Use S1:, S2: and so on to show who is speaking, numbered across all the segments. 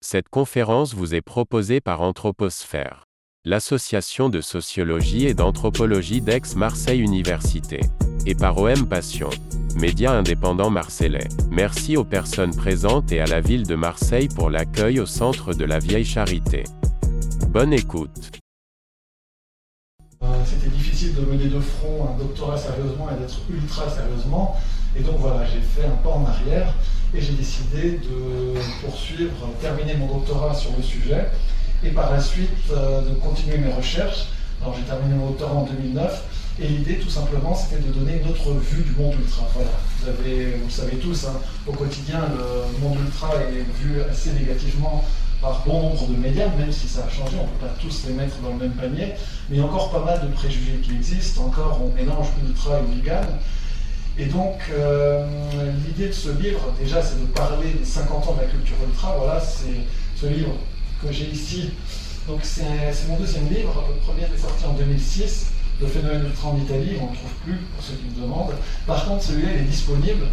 S1: Cette conférence vous est proposée par Anthroposphère, l'association de sociologie et d'anthropologie d'Aix-Marseille Université, et par OM Passion, média indépendant marseillais. Merci aux personnes présentes et à la ville de Marseille pour l'accueil au centre de la Vieille Charité. Bonne écoute.
S2: Euh, C'était difficile de mener de front un doctorat sérieusement et d'être ultra sérieusement. Et donc voilà, j'ai fait un pas en arrière et j'ai décidé de poursuivre, terminer mon doctorat sur le sujet et par la suite euh, de continuer mes recherches. Alors j'ai terminé mon doctorat en 2009 et l'idée tout simplement c'était de donner une autre vue du monde ultra. Voilà, vous, le savez tous, hein, au quotidien le monde ultra est vu assez négativement par bon nombre de médias, même si ça a changé, on ne peut pas tous les mettre dans le même panier, mais il y a encore pas mal de préjugés qui existent, encore on mélange ultra et hooligan. Et donc euh, l'idée de ce livre, déjà, c'est de parler des 50 ans de la culture ultra. Voilà, c'est ce livre que j'ai ici. Donc c'est mon deuxième livre. Le premier est sorti en 2006. Le phénomène ultra en Italie, on ne le trouve plus pour ceux qui me demandent. Par contre, celui-là, il est disponible.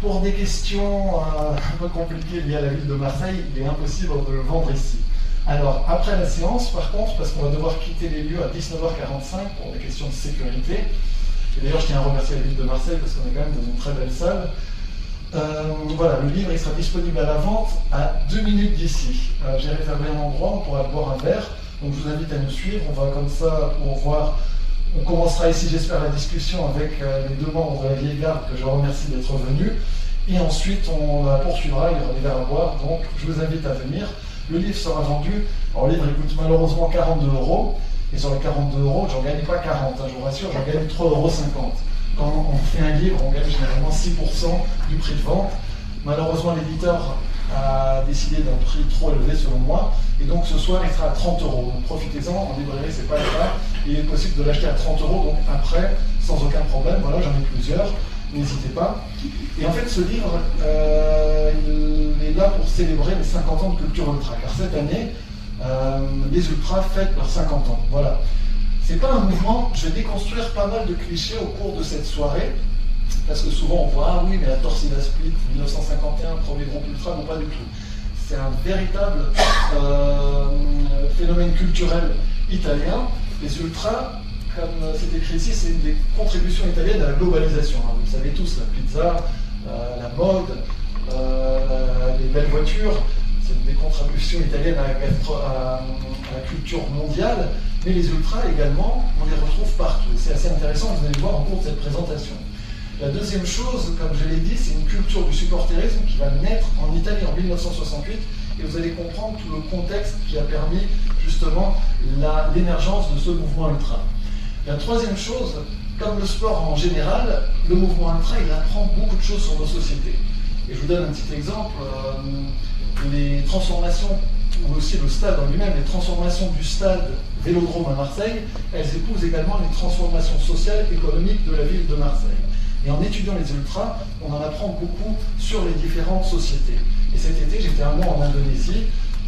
S2: Pour des questions euh, un peu compliquées liées à la ville de Marseille, il est impossible de le vendre ici. Alors, après la séance, par contre, parce qu'on va devoir quitter les lieux à 19h45 pour des questions de sécurité, et d'ailleurs, je tiens à remercier la ville de Marseille parce qu'on est quand même dans une très belle salle. Euh, voilà, le livre il sera disponible à la vente à deux minutes d'ici. Euh, J'ai réservé un endroit, on pourra boire un verre. Donc je vous invite à nous suivre. On va comme ça pour voir. On commencera ici, j'espère, la discussion avec euh, les deux membres de la vieille garde que je remercie d'être venus. Et ensuite, on la poursuivra, il y aura des verres à boire. Donc je vous invite à venir. Le livre sera vendu. Alors, le livre il coûte malheureusement 42 euros. Et sur les 42 euros, j'en gagne pas 40, hein, je vous rassure, j'en gagne 3,50 euros. Quand on fait un livre, on gagne généralement 6% du prix de vente. Malheureusement, l'éditeur a décidé d'un prix trop élevé selon moi. Et donc ce soir, il sera à 30 euros. Donc profitez-en, en librairie, c'est pas le cas. Il est possible de l'acheter à 30 euros, donc après, sans aucun problème. Voilà, j'en ai plusieurs, n'hésitez pas. Et en fait, ce livre, euh, il est là pour célébrer les 50 ans de culture ultra. Car cette année, les ultras fêtent leurs 50 ans. Voilà. C'est pas un mouvement, je vais déconstruire pas mal de clichés au cours de cette soirée, parce que souvent on voit, ah oui, mais la Torsida Split, 1951, premier groupe ultra, non pas du tout. C'est un véritable euh, phénomène culturel italien. Les ultras, comme c'est écrit ici, c'est une des contributions italiennes à la globalisation. Hein. Vous le savez tous, la pizza, euh, la mode, euh, les belles voitures, des contributions italiennes à la, culture mondiale, mais les ultras également, on les retrouve partout. C'est assez intéressant, vous allez le voir en cours de cette présentation. La deuxième chose, comme je l'ai dit, c'est une culture du supporterisme qui va naître en Italie en 1968, et vous allez comprendre tout le contexte qui a permis justement l'émergence de ce mouvement ultra. La troisième chose, comme le sport en général, le mouvement ultra, il apprend beaucoup de choses sur nos sociétés. Et je vous donne un petit exemple. Euh, les transformations, ou aussi le stade en lui-même, les transformations du stade Vélodrome à Marseille, elles épousent également les transformations sociales et économiques de la ville de Marseille. Et en étudiant les ultras, on en apprend beaucoup sur les différentes sociétés. Et cet été, j'étais un mois en Indonésie,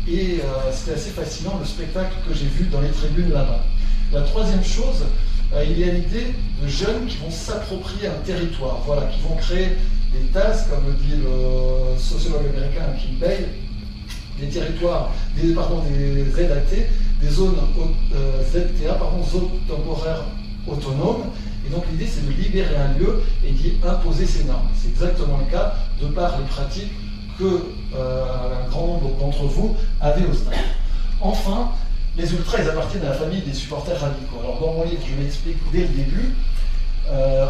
S2: et euh, c'était assez fascinant le spectacle que j'ai vu dans les tribunes là-bas. La troisième chose, euh, il y a l'idée de jeunes qui vont s'approprier un territoire, voilà, qui vont créer des TAS, comme le dit le sociologue américain Kim Bay, des territoires, des, pardon, des ZAT, des zones euh, ZTA, pardon, zones temporaires autonomes. Et donc l'idée c'est de libérer un lieu et d'y imposer ses normes. C'est exactement le cas de par les pratiques que euh, un grand nombre d'entre vous avaient au stade. Enfin, les ultras, ils appartiennent à la famille des supporters radicaux. Alors dans mon livre, je l'explique dès le début. Euh,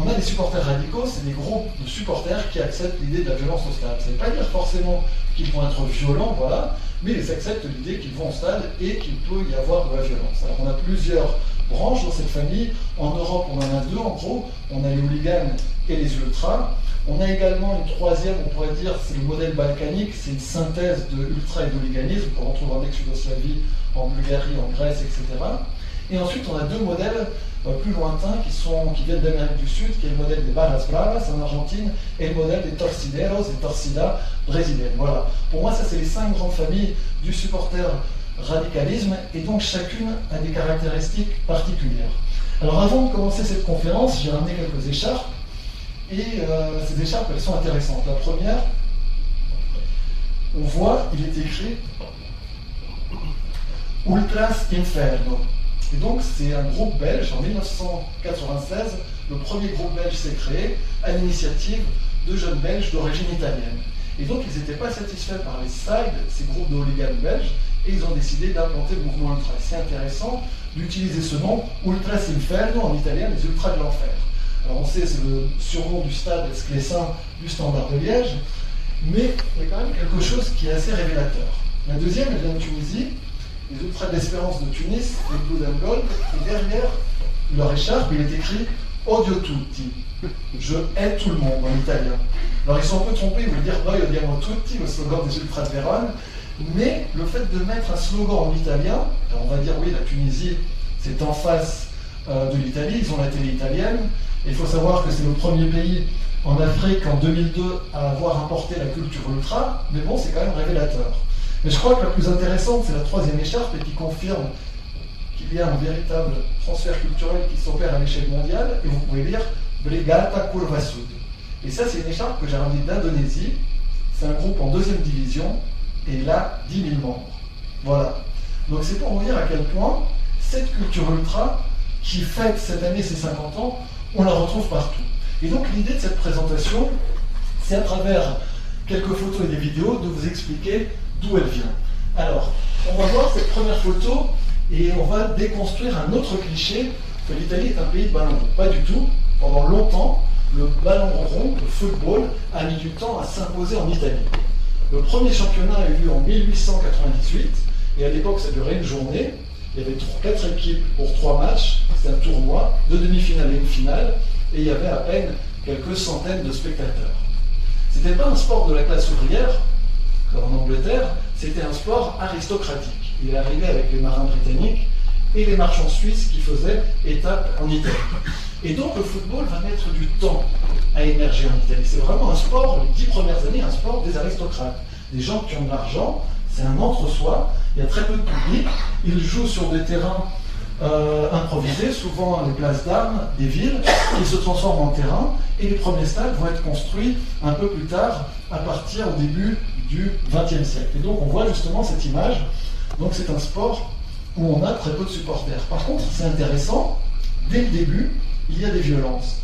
S2: on a des supporters radicaux, c'est des groupes de supporters qui acceptent l'idée de la violence au stade. Ça ne veut pas dire forcément qu'ils vont être violents, voilà, mais ils acceptent l'idée qu'ils vont au stade et qu'il peut y avoir de la violence. Alors on a plusieurs branches dans cette famille. En Europe, on en a deux en gros. On a les hooligans et les ultras. On a également une troisième, on pourrait dire, c'est le modèle balkanique, c'est une synthèse de ultra et d'hooliganisme qu'on retrouve en ex-Yougoslavie, en Bulgarie, en Grèce, etc. Et ensuite, on a deux modèles plus lointains qui, sont, qui viennent d'Amérique du Sud, qui est le modèle des Barras Bravas en Argentine et le modèle des Torcideros et Torcida brésiliennes. Voilà. Pour moi, ça, c'est les cinq grandes familles du supporter radicalisme et donc chacune a des caractéristiques particulières. Alors avant de commencer cette conférence, j'ai ramené quelques écharpes et euh, ces écharpes elles sont intéressantes. La première, on voit, il est écrit Ultras Inferno. Et donc, c'est un groupe belge, en 1996, le premier groupe belge s'est créé à l'initiative de jeunes belges d'origine italienne. Et donc, ils n'étaient pas satisfaits par les SIDE, ces groupes de hooligans belges, et ils ont décidé d'implanter le mouvement ultra. C'est intéressant d'utiliser ce nom, Ultras Inferno, en italien, les ultras de l'enfer. Alors, on sait, c'est le surnom du stade Esclessin du Standard de Liège, mais il y a quand même quelque chose qui est assez révélateur. La deuxième, elle vient de Tunisie, les ultras d'espérance de Tunis, les Blue and et derrière leur écharpe, il est écrit Odio tutti. Je hais tout le monde en italien. Alors ils sont un peu trompés, ils veulent dire Noi odiamo tutti, le slogan des ultras de Vérone, mais le fait de mettre un slogan en italien, on va dire oui, la Tunisie, c'est en face euh, de l'Italie, ils ont la télé italienne, et il faut savoir que c'est le premier pays en Afrique en 2002 à avoir importé la culture ultra, mais bon, c'est quand même révélateur. Mais je crois que la plus intéressante, c'est la troisième écharpe et qui confirme qu'il y a un véritable transfert culturel qui s'opère à l'échelle mondiale, et vous pouvez lire Brigata Curva Sud. Et ça, c'est une écharpe que j'ai ramenée d'Indonésie. C'est un groupe en deuxième division, et il a 10 000 membres. Voilà. Donc c'est pour vous dire à quel point cette culture ultra, qui fête cette année ses 50 ans, on la retrouve partout. Et donc l'idée de cette présentation, c'est à travers quelques photos et des vidéos de vous expliquer d'où elle vient. Alors, on va voir cette première photo et on va déconstruire un autre cliché que l'Italie est un pays de ballon rond. Pas du tout. Pendant longtemps, le ballon rond, le football, a mis du temps à s'imposer en Italie. Le premier championnat a eu lieu en 1898 et à l'époque ça durait une journée. Il y avait quatre équipes pour trois matchs, c'est un tournoi, deux demi-finales et une finale, et il y avait à peine quelques centaines de spectateurs. C'était pas un sport de la classe ouvrière, en Angleterre, c'était un sport aristocratique. Il est arrivé avec les marins britanniques et les marchands suisses qui faisaient étape en Italie. Et donc le football va mettre du temps à émerger en Italie. C'est vraiment un sport, les dix premières années, un sport des aristocrates. Des gens qui ont de l'argent, c'est un entre-soi, il y a très peu de public, ils jouent sur des terrains euh, improvisés, souvent les places d'armes des villes, qui se transforment en terrain, et les premiers stades vont être construits un peu plus tard, à partir au début du XXe siècle. Et donc on voit justement cette image. Donc c'est un sport où on a très peu de supporters. Par contre, c'est intéressant, dès le début, il y a des violences.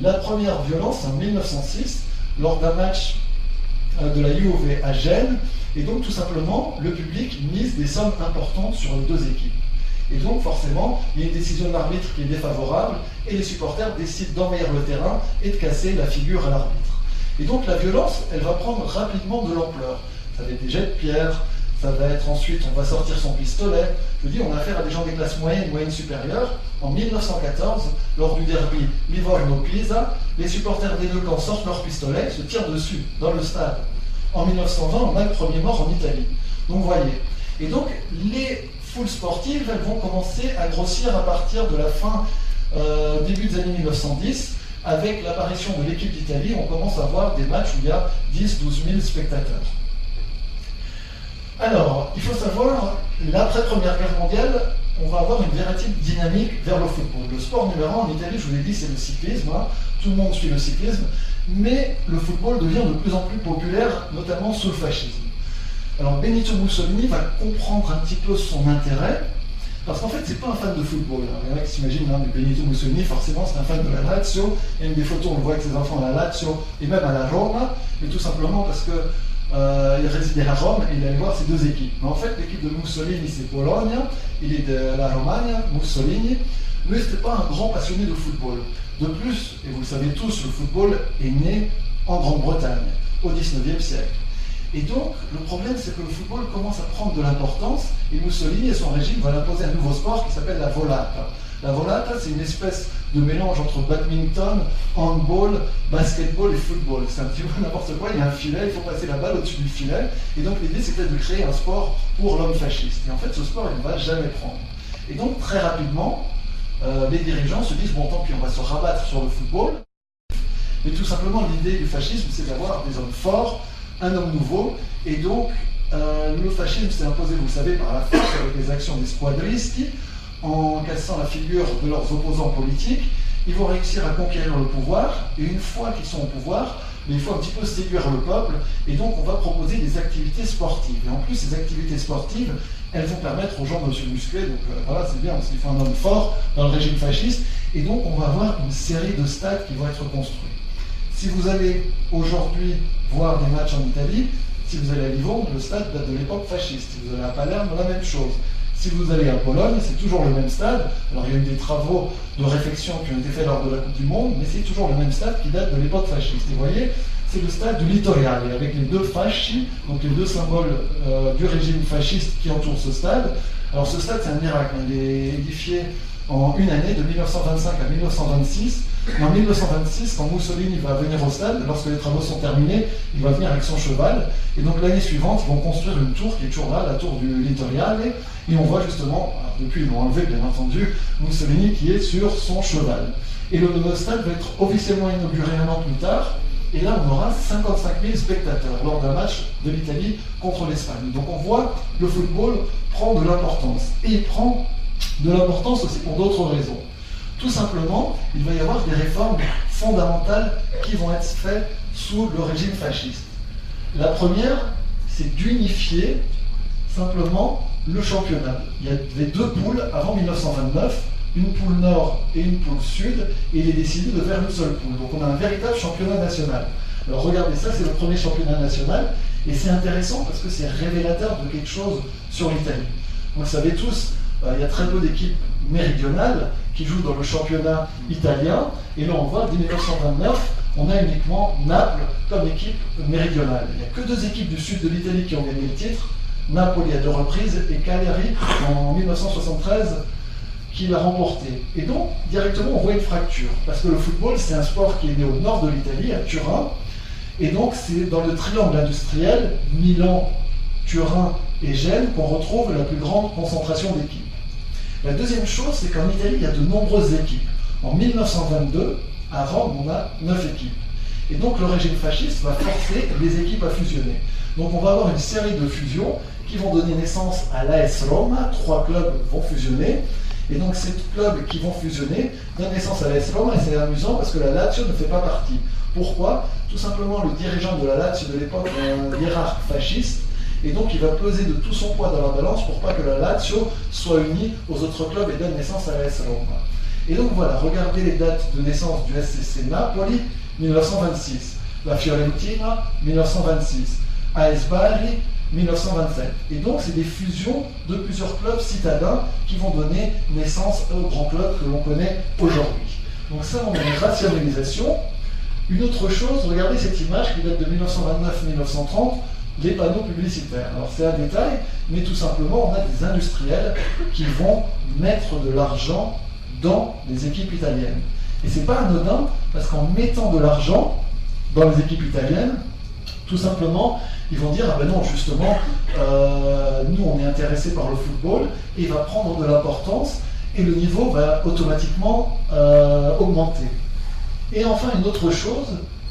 S2: La première violence, en 1906, lors d'un match euh, de la UOV à Gênes, et donc tout simplement, le public mise des sommes importantes sur les deux équipes. Et donc forcément, il y a une décision de l'arbitre qui est défavorable, et les supporters décident d'envahir le terrain et de casser la figure à l'arbitre. Et donc la violence, elle va prendre rapidement de l'ampleur. Ça va être des jets de pierre, ça va être ensuite, on va sortir son pistolet. Je dis, on a affaire à des gens des classes moyennes, moyennes supérieures. En 1914, lors du derby Livorno-Pisa, les supporters des deux camps sortent leurs pistolets, se tirent dessus dans le stade. En 1920, on a le premier mort en Italie. Donc vous voyez. Et donc les foules sportives, elles vont commencer à grossir à partir de la fin, euh, début des années 1910 avec l'apparition de l'équipe d'Italie, on commence à voir des matchs où il y a 10-12 000 spectateurs. Alors, il faut savoir, l'après-première guerre mondiale, on va avoir une véritable dynamique vers le football. Le sport numéro un en Italie, je vous l'ai dit, c'est le cyclisme. Hein. Tout le monde suit le cyclisme. Mais le football devient de plus en plus populaire, notamment sous le fascisme. Alors Benito Mussolini va comprendre un petit peu son intérêt parce qu'en fait, c'est pas un fan de football. Il y en a qui s'imaginent, hein, Benito Mussolini, forcément, c'est un fan de la Lazio. Il y a une des photos, on le voit avec ses enfants à la Lazio et même à la Roma, mais tout simplement parce que euh, il résidait à Rome et il allait voir ces deux équipes. Mais en fait, l'équipe de Mussolini, c'est Pologne, il est de la Romagne, Mussolini, mais ce n'était pas un grand passionné de football. De plus, et vous le savez tous, le football est né en Grande-Bretagne, au XIXe siècle. Et donc, le problème, c'est que le football commence à prendre de l'importance, et Mussolini et son régime vont imposer un nouveau sport qui s'appelle la volata. La volata, c'est une espèce de mélange entre badminton, handball, basketball et football. C'est un petit peu n'importe quoi, il y a un filet, il faut passer la balle au-dessus du filet. Et donc l'idée, c'était de créer un sport pour l'homme fasciste. Et en fait, ce sport, il ne va jamais prendre. Et donc, très rapidement, euh, les dirigeants se disent, bon, tant pis, on va se rabattre sur le football. Mais tout simplement, l'idée du fascisme, c'est d'avoir des hommes forts, un homme nouveau, et donc euh, le fascisme s'est imposé, vous savez, par la force avec les actions des squadristi, en cassant la figure de leurs opposants politiques, ils vont réussir à conquérir le pouvoir, et une fois qu'ils sont au pouvoir, mais il faut un petit peu séduire le peuple, et donc on va proposer des activités sportives. Et en plus, ces activités sportives, elles vont permettre aux gens de se muscler, donc euh, voilà, c'est bien, parce qu'il faut un homme fort dans le régime fasciste, et donc on va avoir une série de stades qui vont être construits. Si vous allez aujourd'hui voir des matchs en Italie, si vous allez à Livourne, le stade date de l'époque fasciste. Si vous allez à Palerme, la même chose. Si vous allez à Pologne, c'est toujours le même stade. Alors il y a eu des travaux de réflexion qui ont été faits lors de la Coupe du Monde, mais c'est toujours le même stade qui date de l'époque fasciste. Et vous voyez, c'est le stade du littoral, avec les deux fasci, donc les deux symboles euh, du régime fasciste qui entourent ce stade. Alors ce stade, c'est un miracle. Il est édifié en une année, de 1925 à 1926. En 1926, quand Mussolini va venir au stade, lorsque les travaux sont terminés, il va venir avec son cheval. Et donc l'année suivante, ils vont construire une tour qui est toujours là, la tour du Littoriale. Et on voit justement, depuis ils l'ont enlevé bien entendu, Mussolini qui est sur son cheval. Et le, stade va être officiellement inauguré un an plus tard. Et là, on aura 55 000 spectateurs lors d'un match de l'Italie contre l'Espagne. Donc on voit le football prend de l'importance. Et il prend de l'importance aussi pour d'autres raisons. Tout simplement, il va y avoir des réformes fondamentales qui vont être faites sous le régime fasciste. La première, c'est d'unifier simplement le championnat. Il y avait deux poules avant 1929, une poule nord et une poule sud, et il est décidé de faire une seule poule. Donc on a un véritable championnat national. Alors regardez ça, c'est le premier championnat national, et c'est intéressant parce que c'est révélateur de quelque chose sur l'Italie. Vous le savez tous, euh, il y a très peu d'équipes méridionales qui jouent dans le championnat italien. Et là, on voit, dès 1929, on a uniquement Naples comme équipe méridionale. Il n'y a que deux équipes du sud de l'Italie qui ont gagné le titre. Napoli à deux reprises et Cagliari en 1973 qui l'a remporté. Et donc, directement, on voit une fracture. Parce que le football, c'est un sport qui est né au nord de l'Italie, à Turin. Et donc, c'est dans le triangle industriel, Milan, Turin et Gênes, qu'on retrouve la plus grande concentration d'équipes. La deuxième chose, c'est qu'en Italie, il y a de nombreuses équipes. En 1922, à Rome, on a neuf équipes. Et donc le régime fasciste va forcer les équipes à fusionner. Donc on va avoir une série de fusions qui vont donner naissance à l'AS Roma. Trois clubs vont fusionner. Et donc ces clubs qui vont fusionner donnent naissance à l'AS Roma. Et c'est amusant parce que la Lazio ne fait pas partie. Pourquoi? Tout simplement, le dirigeant de la Lazio de l'époque un hiérarque fasciste et donc il va peser de tout son poids dans la balance pour pas que la Lazio soit unie aux autres clubs et donne naissance à la S Roma. Et donc voilà, regardez les dates de naissance du SCC Napoli, 1926. La Fiorentina, 1926. AS Bari, 1927. Et donc, c'est des fusions de plusieurs clubs citadins qui vont donner naissance au grand club que l'on connaît aujourd'hui. Donc ça, on a une rationalisation. Une autre chose, regardez cette image qui date de 1929-1930 les panneaux publicitaires. Alors c'est un détail, mais tout simplement, on a des industriels qui vont mettre de l'argent dans les équipes italiennes. Et c'est pas anodin, parce qu'en mettant de l'argent dans les équipes italiennes, tout simplement, ils vont dire, ah ben non, justement, euh, nous on est intéressé par le football, et il va prendre de l'importance, et le niveau va automatiquement euh, augmenter. Et enfin, une autre chose,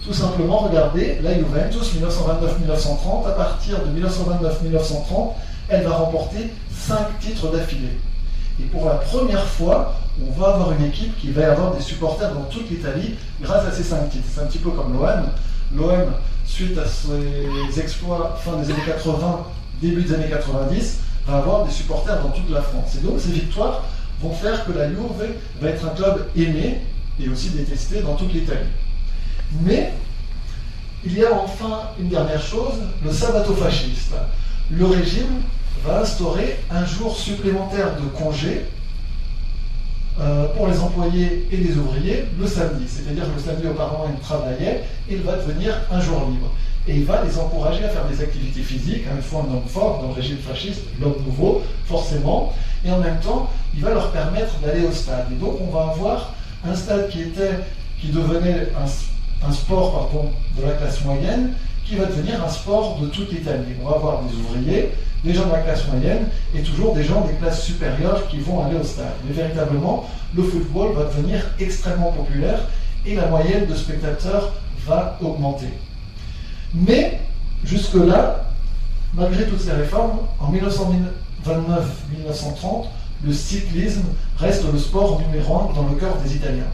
S2: tout simplement, regardez, la Juventus, 1929-1930, à partir de 1929-1930, elle va remporter 5 titres d'affilée. Et pour la première fois, on va avoir une équipe qui va avoir des supporters dans toute l'Italie grâce à ces 5 titres. C'est un petit peu comme l'OM. L'OM, suite à ses exploits fin des années 80, début des années 90, va avoir des supporters dans toute la France. Et donc ces victoires vont faire que la Juve va être un club aimé et aussi détesté dans toute l'Italie. Mais il y a enfin une dernière chose, le sabato fasciste. Le régime va instaurer un jour supplémentaire de congé euh, pour les employés et les ouvriers le samedi. C'est-à-dire que le samedi auparavant ils travaillaient, il va devenir un jour libre. Et il va les encourager à faire des activités physiques, hein, il faut un homme fort dans le régime fasciste, l'homme nouveau, forcément, et en même temps, il va leur permettre d'aller au stade. Et donc on va avoir un stade qui était, qui devenait un un sport pardon, de la classe moyenne qui va devenir un sport de toute l'Italie. On va avoir des ouvriers, des gens de la classe moyenne et toujours des gens des classes supérieures qui vont aller au stade. Mais véritablement, le football va devenir extrêmement populaire et la moyenne de spectateurs va augmenter. Mais jusque-là, malgré toutes ces réformes, en 1929-1930, le cyclisme reste le sport numéro un dans le cœur des Italiens.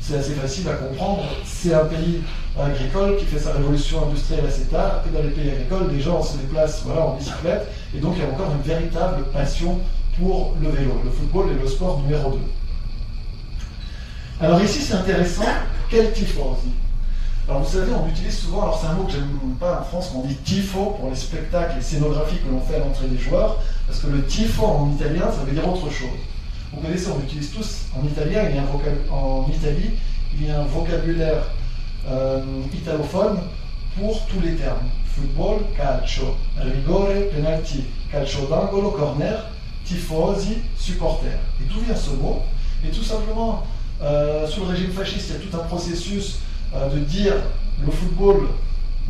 S2: C'est assez facile à comprendre. C'est un pays agricole qui fait sa révolution industrielle assez tard, et dans les pays agricoles, les gens se déplacent voilà, en bicyclette, et donc il y a encore une véritable passion pour le vélo. Le football est le sport numéro 2. Alors ici, c'est intéressant, quel tifosi alors vous savez, on utilise souvent, alors c'est un mot que j'aime pas en France, on dit tifo pour les spectacles, les scénographies que l'on fait à l'entrée des joueurs, parce que le tifo en italien, ça veut dire autre chose. Vous connaissez, on utilise tous en italien, il y a un en Italie, il y a un vocabulaire euh, italophone pour tous les termes. Football, calcio, rigore, penalty, calcio d'angolo, corner, tifosi, supporter. Et d'où vient ce mot? Et tout simplement, euh, sous le régime fasciste, il y a tout un processus euh, de dire le football,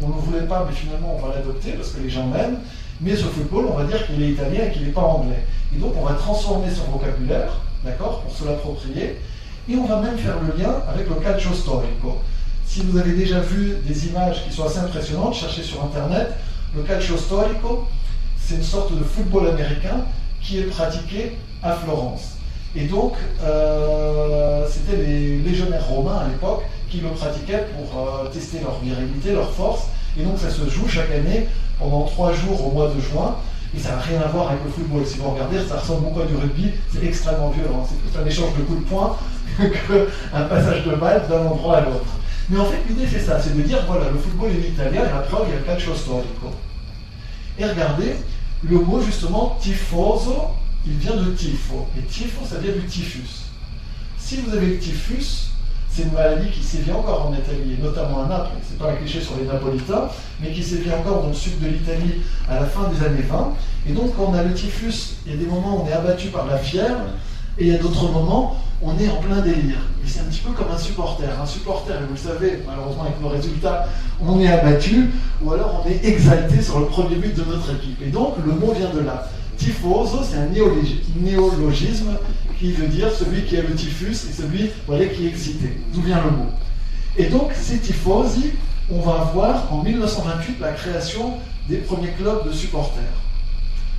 S2: on ne le voulait pas, mais finalement on va l'adopter parce que les gens l'aiment, mais ce football, on va dire qu'il est italien et qu'il n'est pas anglais. Et donc on va transformer son vocabulaire, d'accord, pour se l'approprier, et on va même faire le lien avec le calcio storico. Si vous avez déjà vu des images qui sont assez impressionnantes, cherchez sur internet, le calcio storico, c'est une sorte de football américain qui est pratiqué à Florence. Et donc, euh, c'était les légionnaires romains à l'époque qui le pratiquaient pour euh, tester leur virilité, leur force. Et donc ça se joue chaque année pendant trois jours au mois de juin. Et ça n'a rien à voir avec le football. Si vous regardez, ça ressemble beaucoup à du rugby. C'est extrêmement violent. C'est plus un échange de coups de poing qu'un passage de balle d'un endroit à l'autre. Mais en fait, l'idée c'est ça, c'est de dire voilà, le football est italien et preuve, il y a quatre choses storico. Et regardez, le mot justement tifoso, il vient de tifo. Et tifo, ça vient du typhus. Si vous avez le typhus, c'est une maladie qui sévit encore en Italie, et notamment à Naples. C'est pas un cliché sur les Napolitains, mais qui sévit encore dans le sud de l'Italie à la fin des années 20. Et donc, quand on a le typhus, il y a des moments où on est abattu par la fièvre, et il y a d'autres moments où on est en plein délire. Et c'est un petit peu comme un supporter. Un supporter, vous le savez, malheureusement avec nos résultats, on est abattu, ou alors on est exalté sur le premier but de notre équipe. Et donc, le mot vient de là. Tifoso, c'est un néologisme qui veut dire celui qui a le typhus et celui voilà, qui est excité. D'où vient le mot Et donc, ces tifosi, on va voir en 1928 la création des premiers clubs de supporters.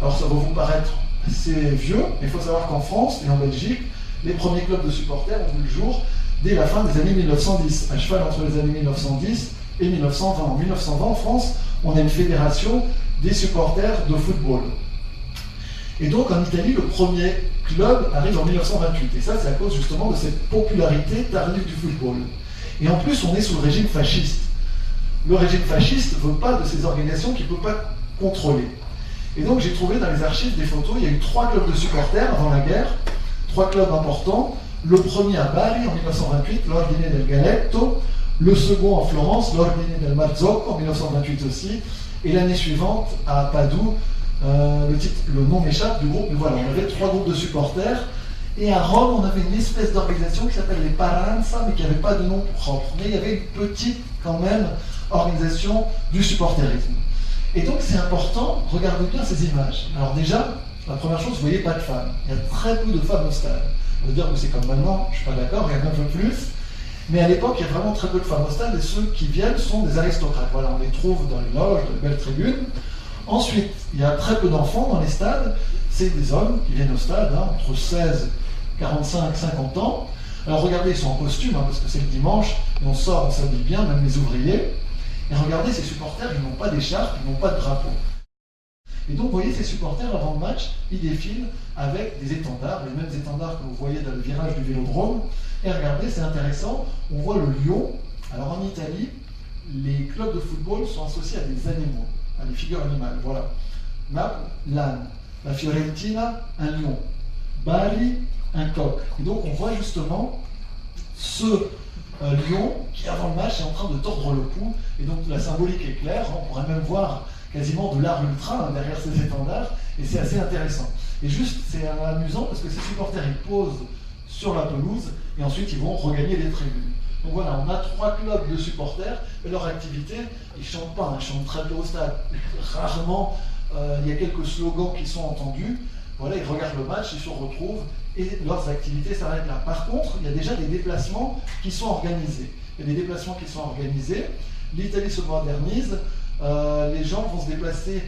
S2: Alors, ça va vous paraître assez vieux, mais il faut savoir qu'en France et en Belgique, les premiers clubs de supporters ont vu le jour dès la fin des années 1910, à cheval entre les années 1910 et 1920. En 1920, en France, on a une fédération des supporters de football. Et donc en Italie, le premier club arrive en 1928. Et ça, c'est à cause justement de cette popularité tardive du football. Et en plus, on est sous le régime fasciste. Le régime fasciste ne veut pas de ces organisations qu'il ne peut pas contrôler. Et donc j'ai trouvé dans les archives des photos, il y a eu trois clubs de supporters avant la guerre, trois clubs importants. Le premier à Bari en 1928, l'Ordine del Galetto. Le second en Florence, l'Ordine del Marzocco en 1928 aussi. Et l'année suivante à Padoue, euh, le, nom m'échappe du groupe, mais voilà, on avait trois groupes de supporters. Et à Rome, on avait une espèce d'organisation qui s'appelle les Paranza, mais qui n'avait pas de nom propre. Mais il y avait une petite, quand même, organisation du supporterisme. Et donc, c'est important, regardez bien ces images. Alors, déjà, la première chose, vous voyez pas de femmes. Il y a très peu de femmes au stade. On veut dire que c'est comme maintenant, je ne suis pas d'accord, il y en a un peu plus. Mais à l'époque, il y a vraiment très peu de femmes au stade, et ceux qui viennent sont des aristocrates. Voilà, on les trouve dans les loges, dans les belles tribunes. Ensuite, il y a très peu d'enfants dans les stades. C'est des hommes qui viennent au stade, hein, entre 16, 45, 50 ans. Alors regardez, ils sont en costume, hein, parce que c'est le dimanche, et on sort, on s'habille bien, même les ouvriers. Et regardez, ces supporters, ils n'ont pas d'écharpe, ils n'ont pas de drapeau. Et donc, vous voyez, ces supporters, avant le match, ils défilent avec des étendards, les mêmes étendards que vous voyez dans le virage du vélodrome. Et regardez, c'est intéressant, on voit le lion. Alors en Italie, les clubs de football sont associés à des animaux les figures animales. Voilà. Naples, l'âne. La Fiorentina, un lion. Bali, un coq. Et donc on voit justement ce euh, lion qui, avant le match, est en train de tordre le cou. Et donc la symbolique est claire. On pourrait même voir quasiment de l'art ultra hein, derrière ces étendards. Et c'est assez intéressant. Et juste, c'est amusant parce que ces supporters, ils posent sur la pelouse et ensuite ils vont regagner les tribunes. Donc voilà, on a trois clubs de supporters, et leur activité, ils ne chantent pas, ils chantent très peu au stade. Rarement, euh, il y a quelques slogans qui sont entendus. Voilà, ils regardent le match, ils se retrouvent, et leurs activités s'arrêtent là. Par contre, il y a déjà des déplacements qui sont organisés. Il y a des déplacements qui sont organisés. L'Italie se modernise, euh, les gens vont se déplacer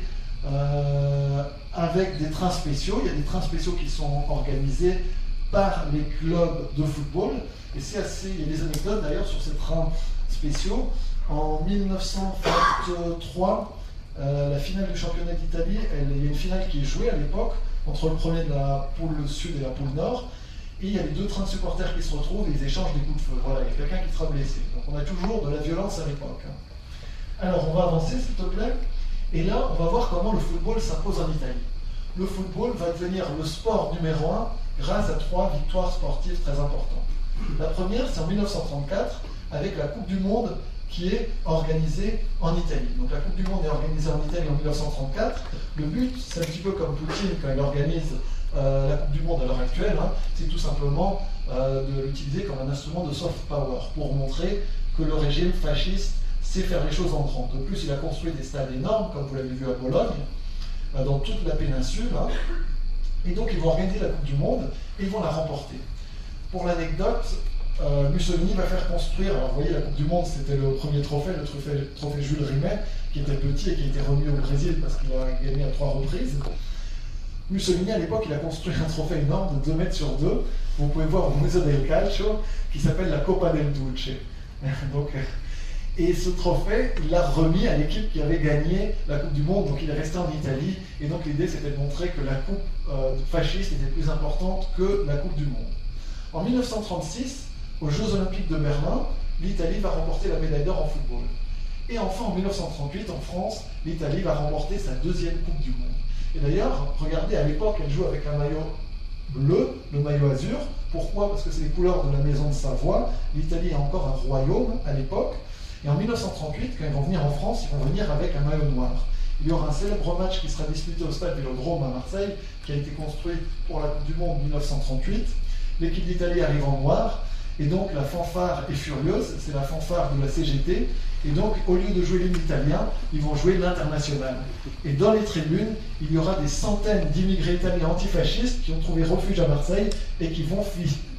S2: euh, avec des trains spéciaux. Il y a des trains spéciaux qui sont organisés par les clubs de football. Et c'est assez, il y a des anecdotes d'ailleurs sur ces trains spéciaux. En 1923, euh, la finale du championnat d'Italie, il y a une finale qui est jouée à l'époque entre le premier de la poule sud et la poule nord. Et il y a les deux trains de supporters qui se retrouvent et ils échangent des coups de feu. Voilà, il y a quelqu'un qui sera blessé. Donc on a toujours de la violence à l'époque. Hein. Alors on va avancer s'il te plaît. Et là, on va voir comment le football s'impose en Italie. Le football va devenir le sport numéro un grâce à trois victoires sportives très importantes. La première, c'est en 1934 avec la Coupe du Monde qui est organisée en Italie. Donc la Coupe du Monde est organisée en Italie en 1934. Le but, c'est un petit peu comme Poutine quand il organise euh, la Coupe du Monde à l'heure actuelle, hein, c'est tout simplement euh, de l'utiliser comme un instrument de soft power pour montrer que le régime fasciste sait faire les choses en grand. De plus, il a construit des stades énormes, comme vous l'avez vu à Bologne, euh, dans toute la péninsule. Hein. Et donc, ils vont organiser la Coupe du Monde et ils vont la remporter. Pour l'anecdote, euh, Mussolini va faire construire, alors vous voyez, la Coupe du Monde, c'était le premier trophée, le trophée, Jules Rimet, qui était petit et qui a été remis au Brésil parce qu'il a gagné à trois reprises. Mussolini, à l'époque, il a construit un trophée énorme de 2 mètres sur 2. Vous pouvez voir au Museo del Calcio, qui s'appelle la Coppa del Duce. Donc, euh, et ce trophée, il l'a remis à l'équipe qui avait gagné la Coupe du Monde. Donc il est resté en Italie. Et donc l'idée, c'était de montrer que la Coupe euh, fasciste était plus importante que la Coupe du Monde. En 1936, aux Jeux Olympiques de Berlin, l'Italie va remporter la médaille d'or en football. Et enfin, en 1938, en France, l'Italie va remporter sa deuxième Coupe du Monde. Et d'ailleurs, regardez, à l'époque, elle joue avec un maillot bleu, le maillot azur. Pourquoi? Parce que c'est les couleurs de la maison de Savoie. L'Italie est encore un royaume à l'époque. Et en 1938, quand ils vont venir en France, ils vont venir avec un maillot noir. Il y aura un célèbre match qui sera disputé au stade Vélodrome à Marseille, qui a été construit pour la Coupe du Monde 1938. L'équipe d'Italie arrive en noir, et donc la fanfare est furieuse, c'est la fanfare de la CGT. Et donc, au lieu de jouer l'hymne italien, ils vont jouer l'international. Et dans les tribunes, il y aura des centaines d'immigrés italiens antifascistes qui ont trouvé refuge à Marseille et qui vont,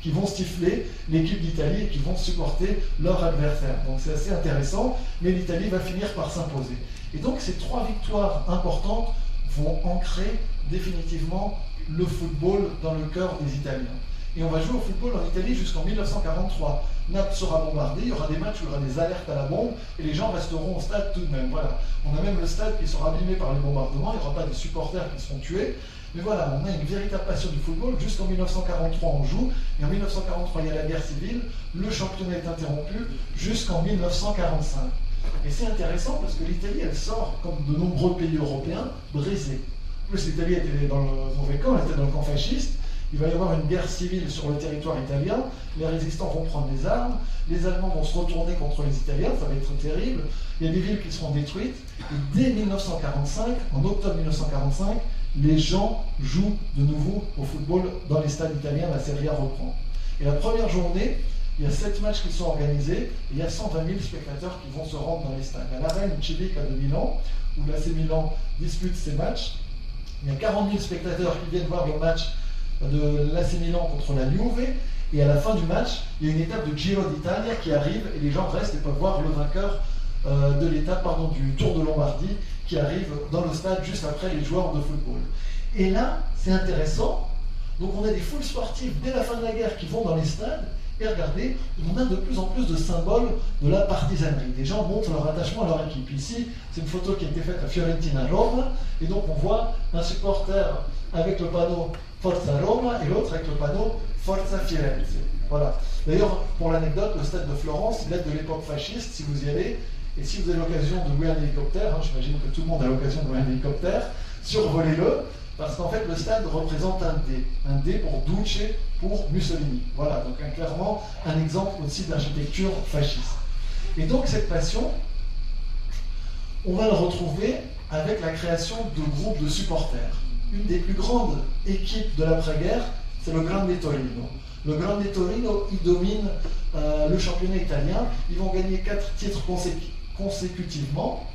S2: qui vont stifler l'équipe d'Italie et qui vont supporter leur adversaire. Donc c'est assez intéressant, mais l'Italie va finir par s'imposer. Et donc ces trois victoires importantes vont ancrer définitivement le football dans le cœur des Italiens. Et on va jouer au football en Italie jusqu'en 1943. Naples sera bombardé, il y aura des matchs où il y aura des alertes à la bombe, et les gens resteront au stade tout de même. Voilà. On a même le stade qui sera abîmé par les bombardements, il n'y aura pas de supporters qui seront tués. Mais voilà, on a une véritable passion du football. Jusqu'en 1943, on joue, et en 1943, il y a la guerre civile, le championnat est interrompu jusqu'en 1945. Et c'est intéressant parce que l'Italie, elle sort, comme de nombreux pays européens, brisée. En plus, l'Italie était dans le mauvais camp, elle était dans le camp fasciste, il va y avoir une guerre civile sur le territoire italien, les résistants vont prendre des armes, les Allemands vont se retourner contre les Italiens, ça va être terrible, il y a des villes qui seront détruites, et dès 1945, en octobre 1945, les gens jouent de nouveau au football dans les stades italiens, la Serie A reprend. Et la première journée, il y a sept matchs qui sont organisés, et il y a 120 000 spectateurs qui vont se rendre dans les stades. À l'arène Civica de Milan, où l'AC Milan dispute ses matchs, il y a 40 000 spectateurs qui viennent voir le match de l'AC Milan contre la Juve. Et à la fin du match, il y a une étape de Giro d'Italia qui arrive et les gens restent et peuvent voir le vainqueur euh, de l'étape pardon, du Tour de Lombardie qui arrive dans le stade juste après les joueurs de football. Et là, c'est intéressant. Donc on a des foules sportives dès la fin de la guerre qui vont dans les stades. Et regardez, on a de plus en plus de symboles de la partisanerie. Les gens montrent leur attachement à leur équipe. Ici, c'est une photo qui a été faite à Fiorentina Rome. Et donc on voit un supporter avec le panneau Forza Roma et l'autre avec le panneau Forza Firenze. Voilà. D'ailleurs, pour l'anecdote, le stade de Florence, il date de l'époque fasciste, si vous y allez. Et si vous avez l'occasion de louer un hélicoptère, hein, j'imagine que tout le monde a l'occasion de louer un hélicoptère, survolez-le, parce qu'en fait, le stade représente un D. Un D pour Duce, pour Mussolini. Voilà, donc clairement un exemple aussi d'architecture fasciste. Et donc, cette passion, on va le retrouver avec la création de groupes de supporters une des plus grandes équipes de l'après-guerre, c'est le Grande Torino. Le Grande Torino, il domine euh, le championnat italien. Ils vont gagner quatre titres consécutivement.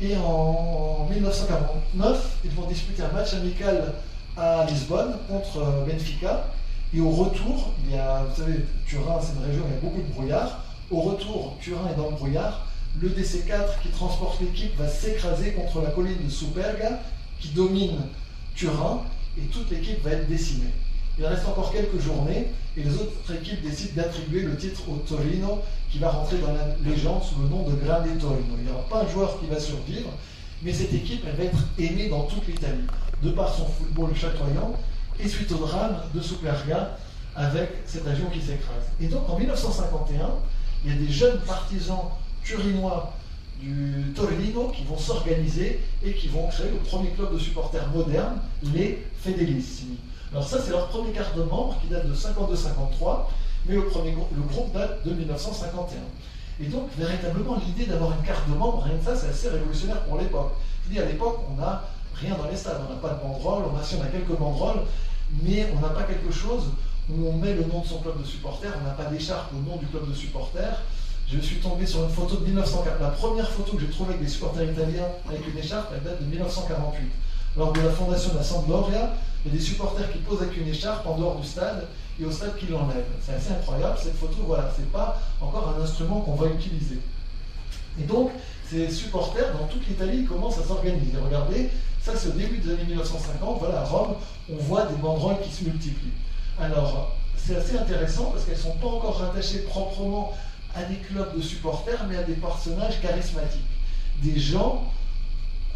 S2: Et en 1949, ils vont disputer un match amical à Lisbonne contre euh, Benfica. Et au retour, il vous savez, Turin, c'est une région où il y a beaucoup de brouillard. Au retour, Turin est dans le brouillard. Le DC4 qui transporte l'équipe va s'écraser contre la colline de Superga qui domine Turin et toute l'équipe va être décimée. Il reste encore quelques journées et les autres équipes décident d'attribuer le titre au Torino qui va rentrer dans la légende sous le nom de Grande Torino. Il n'y aura pas un joueur qui va survivre, mais cette équipe elle va être aimée dans toute l'Italie, de par son football chatoyant et suite au drame de Superga avec cet avion qui s'écrase. Et donc en 1951, il y a des jeunes partisans turinois du Torino qui vont s'organiser et qui vont créer le premier club de supporters moderne, les Fedelissimi. Alors ça, c'est leur premier quart de membres qui date de 52-53, mais le, premier, le groupe date de 1951. Et donc, véritablement, l'idée d'avoir une carte de membre, rien que ça, c'est assez révolutionnaire pour l'époque. Je dis, à l'époque, on n'a rien dans les stades, on n'a pas de banderole, on a, si on a quelques banderoles, mais on n'a pas quelque chose où on met le nom de son club de supporters, on n'a pas d'écharpe au nom du club de supporters. Je suis tombé sur une photo de 1940. La première photo que j'ai trouvée avec des supporters italiens avec une écharpe, elle date de 1948. Lors de la fondation de la Sampdoria, il y a des supporters qui posent avec une écharpe en dehors du stade et au stade qui l'enlèvent. C'est assez incroyable, cette photo, voilà, c'est pas encore un instrument qu'on va utiliser. Et donc, ces supporters dans toute l'Italie commencent à s'organiser. Regardez, ça c'est au début des années 1950, voilà, à Rome, on voit des banderoles qui se multiplient. Alors, c'est assez intéressant parce qu'elles ne sont pas encore rattachées proprement à des clubs de supporters, mais à des personnages charismatiques. Des gens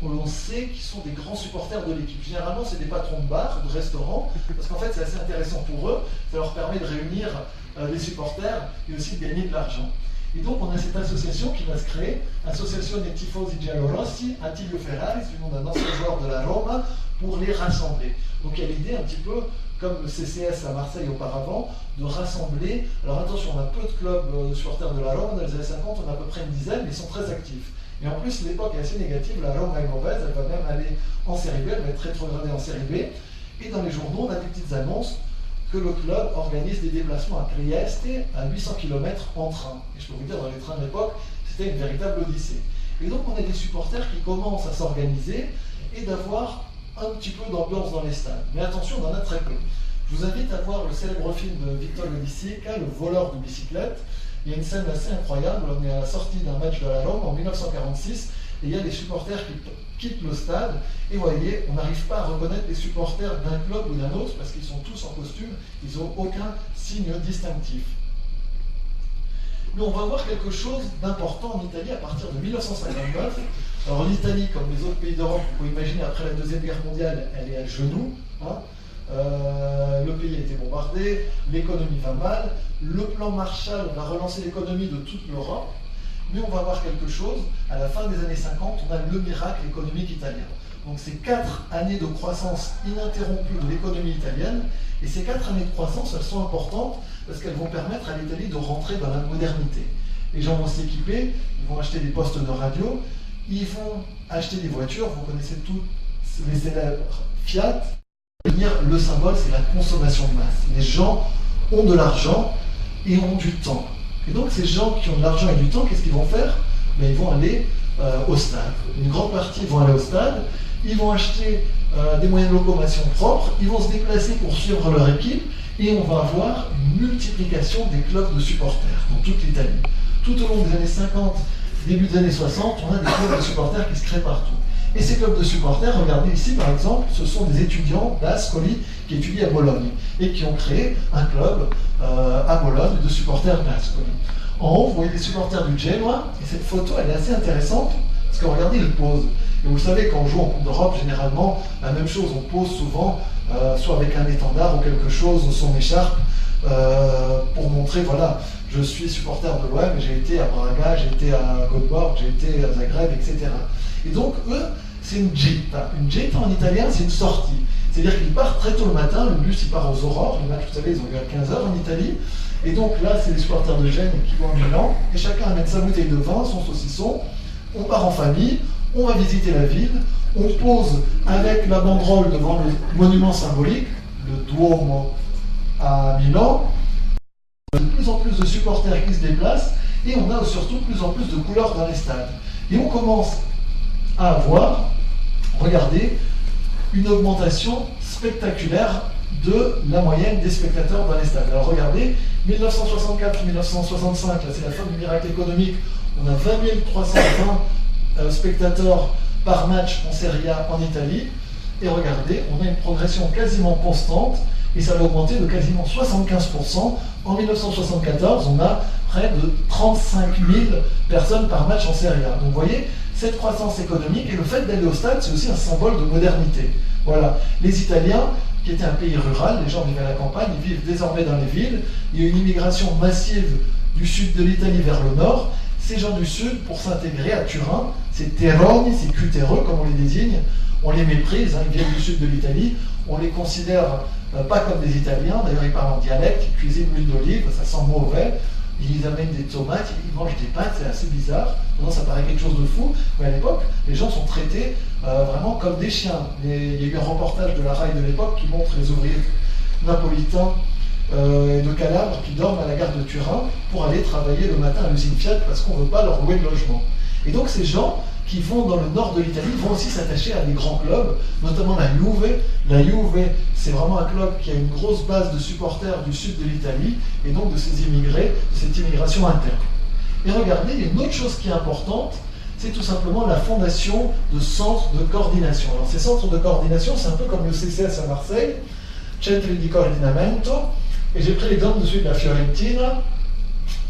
S2: que l'on sait qui sont des grands supporters de l'équipe. Généralement, c'est des patrons de bars, de restaurants, parce qu'en fait, c'est assez intéressant pour eux. Ça leur permet de réunir euh, les supporters et aussi de gagner de l'argent. Et donc, on a cette association qui va se créer, Association des Tifosi Giallorossi, Attilio Ferraris, du nom d'un ancien joueur de la Roma, pour les rassembler. Donc, il y a l'idée un petit peu comme le CCS à Marseille auparavant, de rassembler. Alors attention, on a peu de clubs euh, supporters de la Rome, dans les années 50, on a à peu près une dizaine, mais ils sont très actifs. Et en plus, l'époque est assez négative, la Rome est mauvaise, elle va même aller en série B, elle va être rétrogradée en série B. Et dans les journaux, on a des petites annonces que le club organise des déplacements à Trieste à 800 km en train. Et je peux vous dire, dans les trains de l'époque, c'était une véritable odyssée. Et donc, on a des supporters qui commencent à s'organiser et d'avoir un petit peu d'ambiance dans les stades. Mais attention, on en a très peu. Je vous invite à voir le célèbre film de Victor Lodicica, Le voleur de bicyclette? Il y a une scène assez incroyable. On est à la sortie d'un match de la Rome en 1946 et il y a des supporters qui quittent le stade. Et voyez, on n'arrive pas à reconnaître les supporters d'un club ou d'un autre parce qu'ils sont tous en costume, ils n'ont aucun signe distinctif. Mais on va voir quelque chose d'important en Italie à partir de 1959. Alors l'Italie, comme les autres pays d'Europe, vous pouvez imaginer, après la Deuxième Guerre mondiale, elle est à genoux. Hein. Euh, le pays a été bombardé, l'économie va mal, le plan Marshall va relancer l'économie de toute l'Europe, mais on va voir quelque chose, à la fin des années 50, on a le miracle économique italien. Donc c'est quatre années de croissance ininterrompue de l'économie italienne, et ces quatre années de croissance, elles sont importantes parce qu'elles vont permettre à l'Italie de rentrer dans la modernité. Les gens vont s'équiper, ils vont acheter des postes de radio, ils vont acheter des voitures, vous connaissez tous les célèbres Fiat. Le symbole, c'est la consommation de masse. Les gens ont de l'argent et ont du temps. Et donc ces gens qui ont de l'argent et du temps, qu'est-ce qu'ils vont faire? Ben, Ils vont aller euh, au stade. Une grande partie vont aller au stade, ils vont acheter euh, des moyens de locomotion propres, ils vont se déplacer pour suivre leur équipe, et on va avoir une multiplication des clubs de supporters dans toute l'Italie. Tout au long des années 50, début des années 60, on a des clubs de supporters qui se créent partout. Et ces clubs de supporters, regardez ici par exemple, ce sont des étudiants d'Ascoli qui étudient à Bologne et qui ont créé un club euh, à Bologne de supporters d'Ascoli. En haut, vous voyez les supporters du Genoa, et cette photo elle est assez intéressante parce que regardez, ils posent. Et vous savez, quand on joue en Coupe d'Europe, généralement, la même chose, on pose souvent, euh, soit avec un étendard ou quelque chose, son écharpe, euh, pour montrer, voilà, je suis supporter de l'OM, j'ai été à Braga, j'ai été à Göteborg, j'ai été à Zagreb, etc. Et donc, eux, c'est une gita. Une gita en italien, c'est une sortie. C'est-à-dire qu'ils partent très tôt le matin, le bus il part aux aurores, le match, vous savez, ils ont eu à 15h en Italie. Et donc là, c'est les supporters de Gênes qui vont à Milan, et chacun amène sa bouteille de vin, son saucisson, on part en famille, on va visiter la ville, on pose avec la banderole devant le monument symbolique, le Duomo à Milan, de plus en plus de supporters qui se déplacent, et on a surtout de plus en plus de couleurs dans les stades. Et on commence à avoir, regardez, une augmentation spectaculaire de la moyenne des spectateurs dans les stades. Alors regardez, 1964-1965, là c'est la fin du miracle économique, on a 20 320 euh, spectateurs par match en Serie A en Italie. Et regardez, on a une progression quasiment constante. Et ça va augmenter de quasiment 75%. En 1974, on a près de 35 000 personnes par match en Serie A. Donc vous voyez, cette croissance économique et le fait d'aller au stade, c'est aussi un symbole de modernité. Voilà. Les Italiens, qui étaient un pays rural, les gens vivaient à la campagne, ils vivent désormais dans les villes. Il y a une immigration massive du sud de l'Italie vers le nord. Ces gens du sud, pour s'intégrer à Turin, c'est terroni, c'est cutéreux comme on les désigne, on les méprise, hein, ils viennent du sud de l'Italie, on les considère euh, pas comme des Italiens, d'ailleurs ils parlent en dialecte, ils cuisinent l'huile d'olive, ça sent mauvais, ils amènent des tomates, ils mangent des pâtes, c'est assez bizarre. Maintenant, ça paraît quelque chose de fou, mais à l'époque, les gens sont traités euh, vraiment comme des chiens. il y a eu un reportage de la RAI de l'époque qui montre les ouvriers napolitains euh, et de Calabre qui dorment à la gare de Turin pour aller travailler le matin à l'usine Fiat parce qu'on ne veut pas leur louer de logement. Et donc ces gens qui vont dans le nord de l'Italie vont aussi s'attacher à des grands clubs, notamment la Juve. La Juve, c'est vraiment un club qui a une grosse base de supporters du sud de l'Italie et donc de ces immigrés, de cette immigration interne. Et regardez, il y a une autre chose qui est importante, c'est tout simplement la fondation de centres de coordination. Alors ces centres de coordination, c'est un peu comme le CCS à Marseille, Centri di Coordinamento, et j'ai pris l'exemple de de la Fiorentina,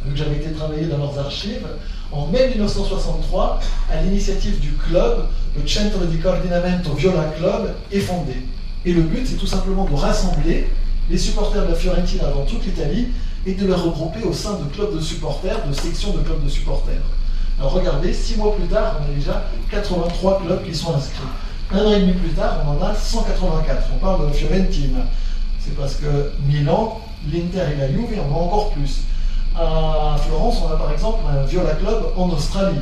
S2: vu que j'avais été travailler dans leurs archives. En mai 1963, à l'initiative du club, le Centro di Coordinamento Viola Club est fondé. Et le but, c'est tout simplement de rassembler les supporters de la Fiorentina dans toute l'Italie et de les regrouper au sein de clubs de supporters, de sections de clubs de supporters. Alors regardez, six mois plus tard, on a déjà 83 clubs qui sont inscrits. Un an et demi plus tard, on en a 184. On parle de Fiorentina. C'est parce que Milan, l'Inter et la Juve en ont encore plus. À Florence, on a par exemple un Viola Club en Australie,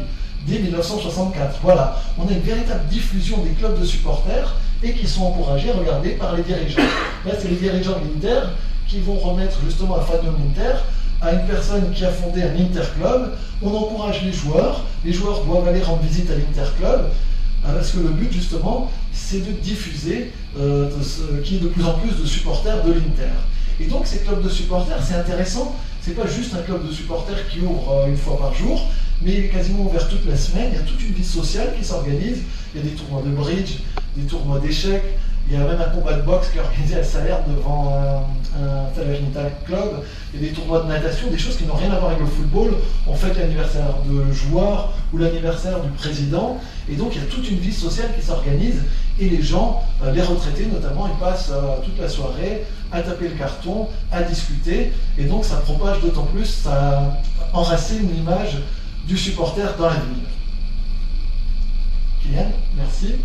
S2: dès 1964. Voilà, on a une véritable diffusion des clubs de supporters et qui sont encouragés, regardez, par les dirigeants. Là, c'est les dirigeants de l'Inter qui vont remettre justement à Fabio Inter à une personne qui a fondé un Interclub. On encourage les joueurs, les joueurs doivent aller rendre visite à l'Interclub, euh, parce que le but justement, c'est de diffuser euh, qu'il y ait de plus en plus de supporters de l'Inter. Et donc ces clubs de supporters, c'est intéressant, c'est pas juste un club de supporters qui ouvre euh, une fois par jour, mais quasiment ouvert toute la semaine, il y a toute une vie sociale qui s'organise, il y a des tournois de bridge, des tournois d'échecs, il y a même un combat de boxe qui est organisé à Salaire devant un, un Club. Il y a des tournois de natation, des choses qui n'ont rien à voir avec le football. On fête l'anniversaire de joueurs ou l'anniversaire du président. Et donc il y a toute une vie sociale qui s'organise. Et les gens, euh, les retraités notamment, ils passent euh, toute la soirée à taper le carton, à discuter. Et donc ça propage d'autant plus, ça enracine l'image du supporter dans la ville. Kylian, merci.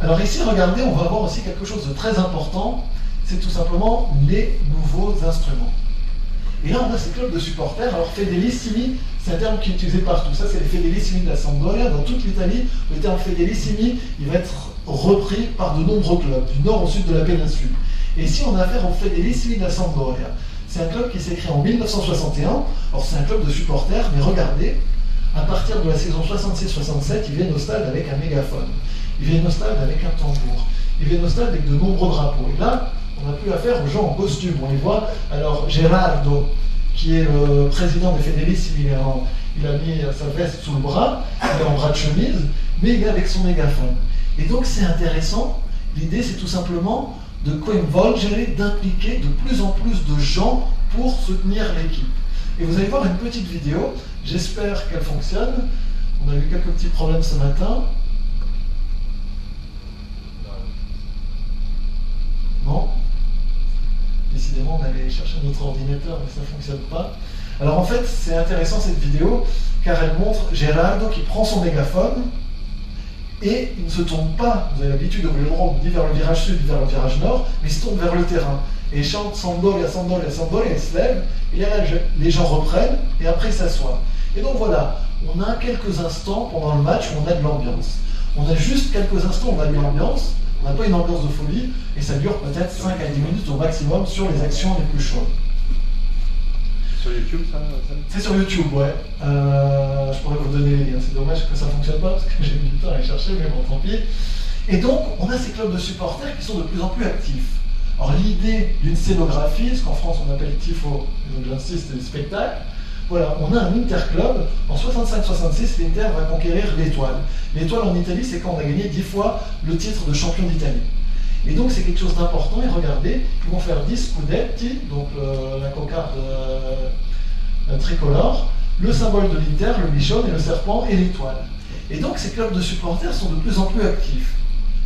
S2: Alors ici, regardez, on va voir aussi quelque chose de très important, c'est tout simplement les nouveaux instruments. Et là, on a ces clubs de supporters. Alors, fedelissimi, c'est un terme qui est utilisé partout. Ça, c'est les fedelissimi de la. Dans toute l'Italie, le terme fedelissimi, il va être repris par de nombreux clubs, du nord au sud de la péninsule. Et ici, on a affaire au fedelissimi de la. C'est un club qui s'est créé en 1961. Alors, c'est un club de supporters, mais regardez, à partir de la saison 66-67, ils viennent au stade avec un mégaphone. Ils viennent au stade avec un tambour. Ils viennent au stade avec de nombreux drapeaux. Et là, on a plus affaire aux gens en costume. On les voit. Alors, Gerardo, qui est le président de Fédélis, il, il, a mis sa veste sous le bras, il est en bras de chemise, mais il est avec son mégaphone. Et donc, c'est intéressant. L'idée, c'est tout simplement de coinvolgere, d'impliquer de plus en plus de gens pour soutenir l'équipe. Et vous allez voir une petite vidéo. J'espère qu'elle fonctionne. On a eu quelques petits problèmes ce matin. Non Décidément, on allait chercher notre ordinateur, mais ça ne fonctionne pas. Alors en fait, c'est intéressant cette vidéo, car elle montre Gerardo qui prend son mégaphone, et il ne se tourne pas, vous avez l'habitude de le droit, ni vers le virage sud, ni vers le virage nord, mais il se tourne vers le terrain. Et chante Sandoria, Sandoria, et il se lève, et là, les gens reprennent, et après s'assoient. Et donc voilà, on a quelques instants pendant le match où on a de l'ambiance. On a juste quelques instants où on a de l'ambiance, on n'a pas une ambiance de folie, et ça dure peut-être 5 à 10 minutes au maximum sur les actions les plus chaudes.
S3: Sur YouTube, ça,
S2: C'est sur YouTube, ouais. Euh, je pourrais vous donner les liens. C'est dommage que ça ne fonctionne pas parce que j'ai mis du temps à les chercher, mais bon, tant pis. Et donc, on a ces clubs de supporters qui sont de plus en plus actifs. Alors, l'idée d'une scénographie, ce qu'en France on appelle tifo, donc j'insiste, c'est des spectacles, voilà, on a un interclub. En 65-66, l'Inter va conquérir l'étoile. L'étoile en Italie, c'est quand on a gagné 10 fois le titre de champion d'Italie. Et donc c'est quelque chose d'important. Et regardez, ils vont faire 10 scudetti, donc euh, la cocarde euh, tricolore, le symbole de l'Inter, le bichon et le serpent et l'étoile. Et donc ces clubs de supporters sont de plus en plus actifs.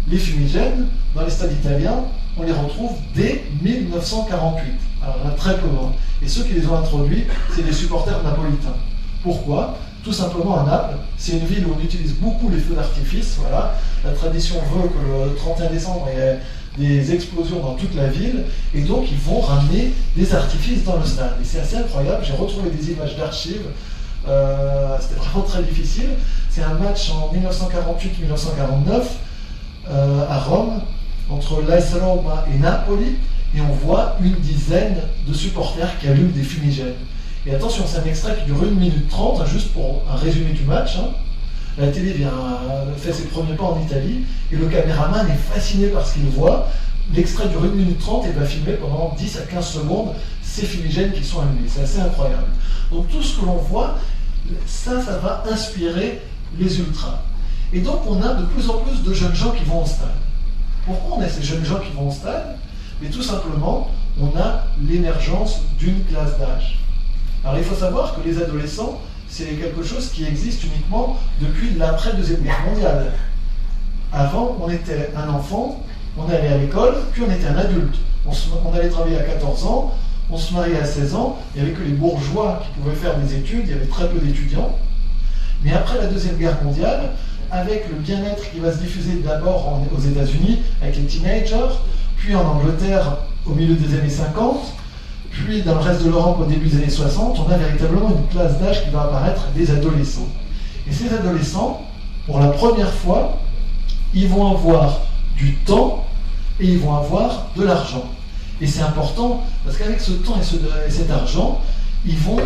S2: Les fumigènes, dans les stades italiens, on les retrouve dès 1948. Alors très peu. Hein. Et ceux qui les ont introduits, c'est des supporters napolitains. Pourquoi? Tout simplement à Naples, c'est une ville où on utilise beaucoup les feux d'artifice. Voilà. La tradition veut que le 31 décembre, il y ait des explosions dans toute la ville. Et donc, ils vont ramener des artifices dans le stade. Et c'est assez incroyable. J'ai retrouvé des images d'archives. Euh, c'était vraiment très difficile. C'est un match en 1948-1949 euh, à Rome entre l'AS Roma et Napoli. Et on voit une dizaine de supporters qui allument des fumigènes. Et attention, c'est un extrait qui dure 1 minute 30, hein, juste pour un résumé du match. Hein. La télé vient, euh, fait ses premiers pas en Italie, et le caméraman est fasciné par ce qu'il voit. L'extrait dure 1 minute 30 et va filmer pendant 10 à 15 secondes ces fumigènes qui sont allumés. C'est assez incroyable. Donc tout ce que l'on voit, ça, ça va inspirer les ultras. Et donc on a de plus en plus de jeunes gens qui vont au stade. Pourquoi on a ces jeunes gens qui vont au stade? Mais tout simplement, on a l'émergence d'une classe d'âge. Alors il faut savoir que les adolescents, c'est quelque chose qui existe uniquement depuis l'après-deuxième guerre mondiale. Avant, on était un enfant, on allait à l'école, puis on était un adulte. On, allait travailler à 14 ans, on se mariait à 16 ans, il n'y avait que les bourgeois qui pouvaient faire des études, il y avait très peu d'étudiants. Mais après la Deuxième Guerre mondiale, avec le bien-être qui va se diffuser d'abord aux États-Unis, avec les teenagers, puis en Angleterre au milieu des années 50, puis dans le reste de l'Europe au début des années 60, on a véritablement une classe d'âge qui va apparaître des adolescents. Et ces adolescents, pour la première fois, ils vont avoir du temps et ils vont avoir de l'argent. Et c'est important parce qu'avec ce temps et, cet argent, ils vont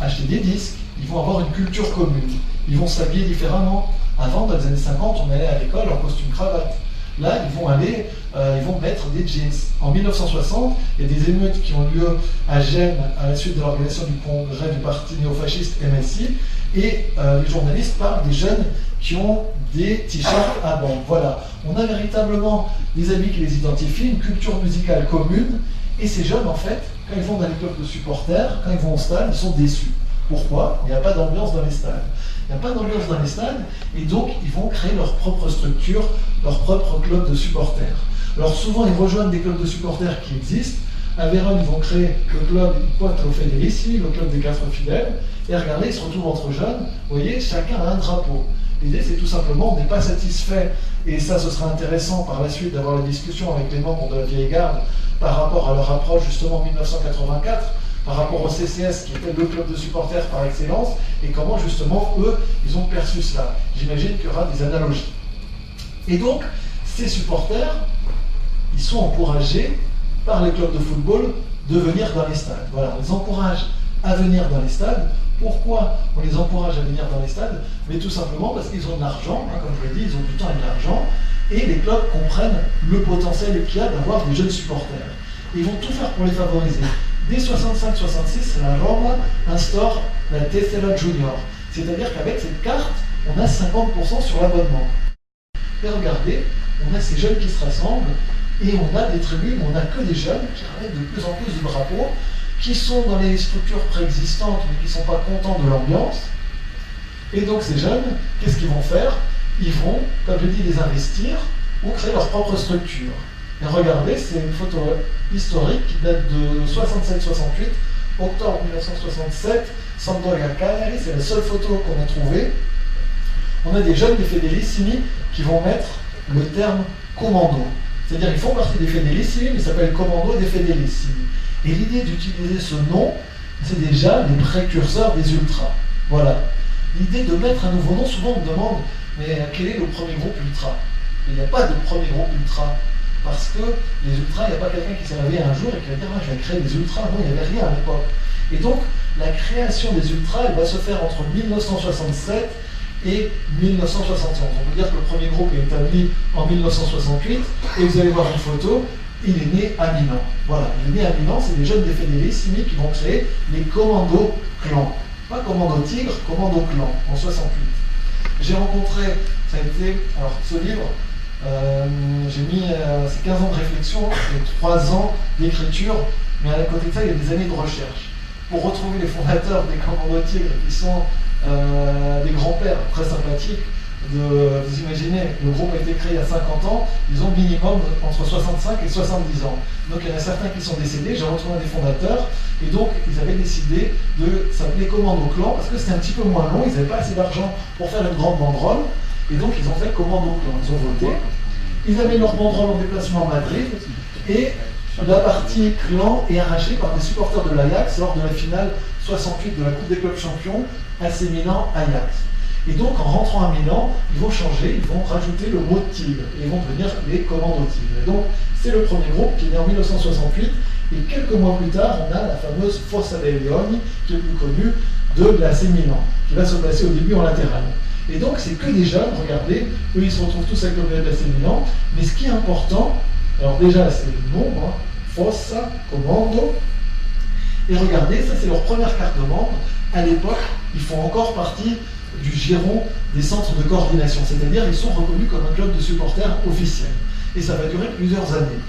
S2: acheter des disques, ils vont avoir une culture commune, ils vont s'habiller différemment. Avant, dans les années 50, on allait à l'école en costume cravate. Là, ils vont aller, euh, ils vont mettre des jeans. En 1960, il y a des émeutes qui ont lieu à Gênes à la suite de l'organisation du congrès du parti néofasciste MSI, et euh, les journalistes parlent des jeunes qui ont des t-shirts à bandes. Voilà, on a véritablement des habits qui les identifient, une culture musicale commune, et ces jeunes, en fait, quand ils vont dans les clubs de supporters, quand ils vont au stade, ils sont déçus. Pourquoi? Il n'y a pas d'ambiance dans les stades. Il n'y a pas d'ambiance dans les stades, et donc ils vont créer leur propre structure, leur propre club de supporters. Alors souvent, ils rejoignent des clubs de supporters qui existent. À Vérone, ils vont créer le club Quattro Federici, le club des quatre fidèles. Et regardez, ils se retrouvent entre jeunes. Vous voyez, chacun a un drapeau. L'idée, c'est tout simplement, on n'est pas satisfait, et ça, ce sera intéressant par la suite d'avoir la discussion avec les membres de la vieille garde par rapport à leur approche justement en 1984 par rapport au CCS, qui était le club de supporters par excellence, et comment justement eux, ils ont perçu cela. J'imagine qu'il y aura des analogies. Et donc, ces supporters, ils sont encouragés par les clubs de football de venir dans les stades. Voilà, on les encourage à venir dans les stades. Pourquoi on les encourage à venir dans les stades? Mais tout simplement parce qu'ils ont de l'argent, hein, comme je l'ai dit, ils ont du temps et de l'argent, et les clubs comprennent le potentiel qu'il y a d'avoir des jeunes supporters. Ils vont tout faire pour les favoriser. Dès 65-66, la Roma instaure la Tessera Junior. C'est-à-dire qu'avec cette carte, on a 50% sur l'abonnement. Et regardez, on a ces jeunes qui se rassemblent et on a des tribunes, on n'a que des jeunes qui ramènent de plus en plus de drapeaux, qui sont dans les structures préexistantes mais qui ne sont pas contents de l'ambiance. Et donc ces jeunes, qu'est-ce qu'ils vont faire? Ils vont, comme je dis, les investir ou créer leur propre structure. Et regardez, c'est une photo historique qui date de 67-68, octobre 1967, Sampdoria Cagliari, c'est la seule photo qu'on a trouvée. On a des jeunes des Fedelissimi qui vont mettre le terme commando. C'est-à-dire ils font partie des Fedelissimi, mais ils s'appellent commando des Fedelissimi. Et l'idée d'utiliser ce nom, c'est déjà les précurseurs des ultras. Voilà. L'idée de mettre un nouveau nom, souvent on me demande, mais quel est le premier groupe ultra? Il n'y a pas de premier groupe ultra. Parce que les ultras, il n'y a pas quelqu'un qui s'est réveillé un jour et qui va dire ah, je vais créer des ultras. Non, il n'y avait rien à l'époque. Et donc, la création des ultras, elle va se faire entre 1967 et 1971. On peut dire que le premier groupe est établi en 1968, et vous allez voir une photo, il est né à Milan. Voilà, il est né à Milan, c'est des jeunes des fédérissimi qui vont créer les commandos clans. Pas commando tigre, commando clan, en 68. J'ai rencontré, ça a été, alors ce livre, Euh, j'ai mis ces 15 ans de réflexion et 3 ans d'écriture, mais à côté de ça, il y a des années de recherche. Pour retrouver les fondateurs des Commandos Tigres, qui sont des grands-pères très sympathiques, vous imaginez, le groupe a été créé il y a 50 ans, ils ont minimum entre 65 et 70 ans. Donc il y en a certains qui sont décédés, j'ai retrouvé des fondateurs, et donc ils avaient décidé de s'appeler Commando Clan, parce que c'était un petit peu moins long, ils n'avaient pas assez d'argent pour faire une grande banderole, et donc ils ont fait Commando Clan, ils ont voté. Ils avaient leur banderole en déplacement à Madrid, et la partie clan est arrachée par des supporters de l'Ajax lors de la finale 68 de la Coupe des clubs champions, AC Milan-Ajax. Et donc, en rentrant à Milan, ils vont changer, ils vont rajouter le mot et ils vont devenir les commandos tigres. Et donc, c'est le premier groupe qui est né en 1968, et quelques mois plus tard, on a la fameuse Fossa dei Leoni, qui est plus connue, de l'AC Milan, qui va se placer au début en latéral. Et donc, c'est que des jeunes, regardez, eux, ils se retrouvent tous avec le de l'AC Milan, mais ce qui est important, alors déjà, c'est le nom, hein, Fossa, Commando, et regardez, ça c'est leur première carte de membre. À l'époque, ils font encore partie du giron des centres de coordination, c'est-à-dire ils sont reconnus comme un club de supporters officiel. Et ça va durer plusieurs années.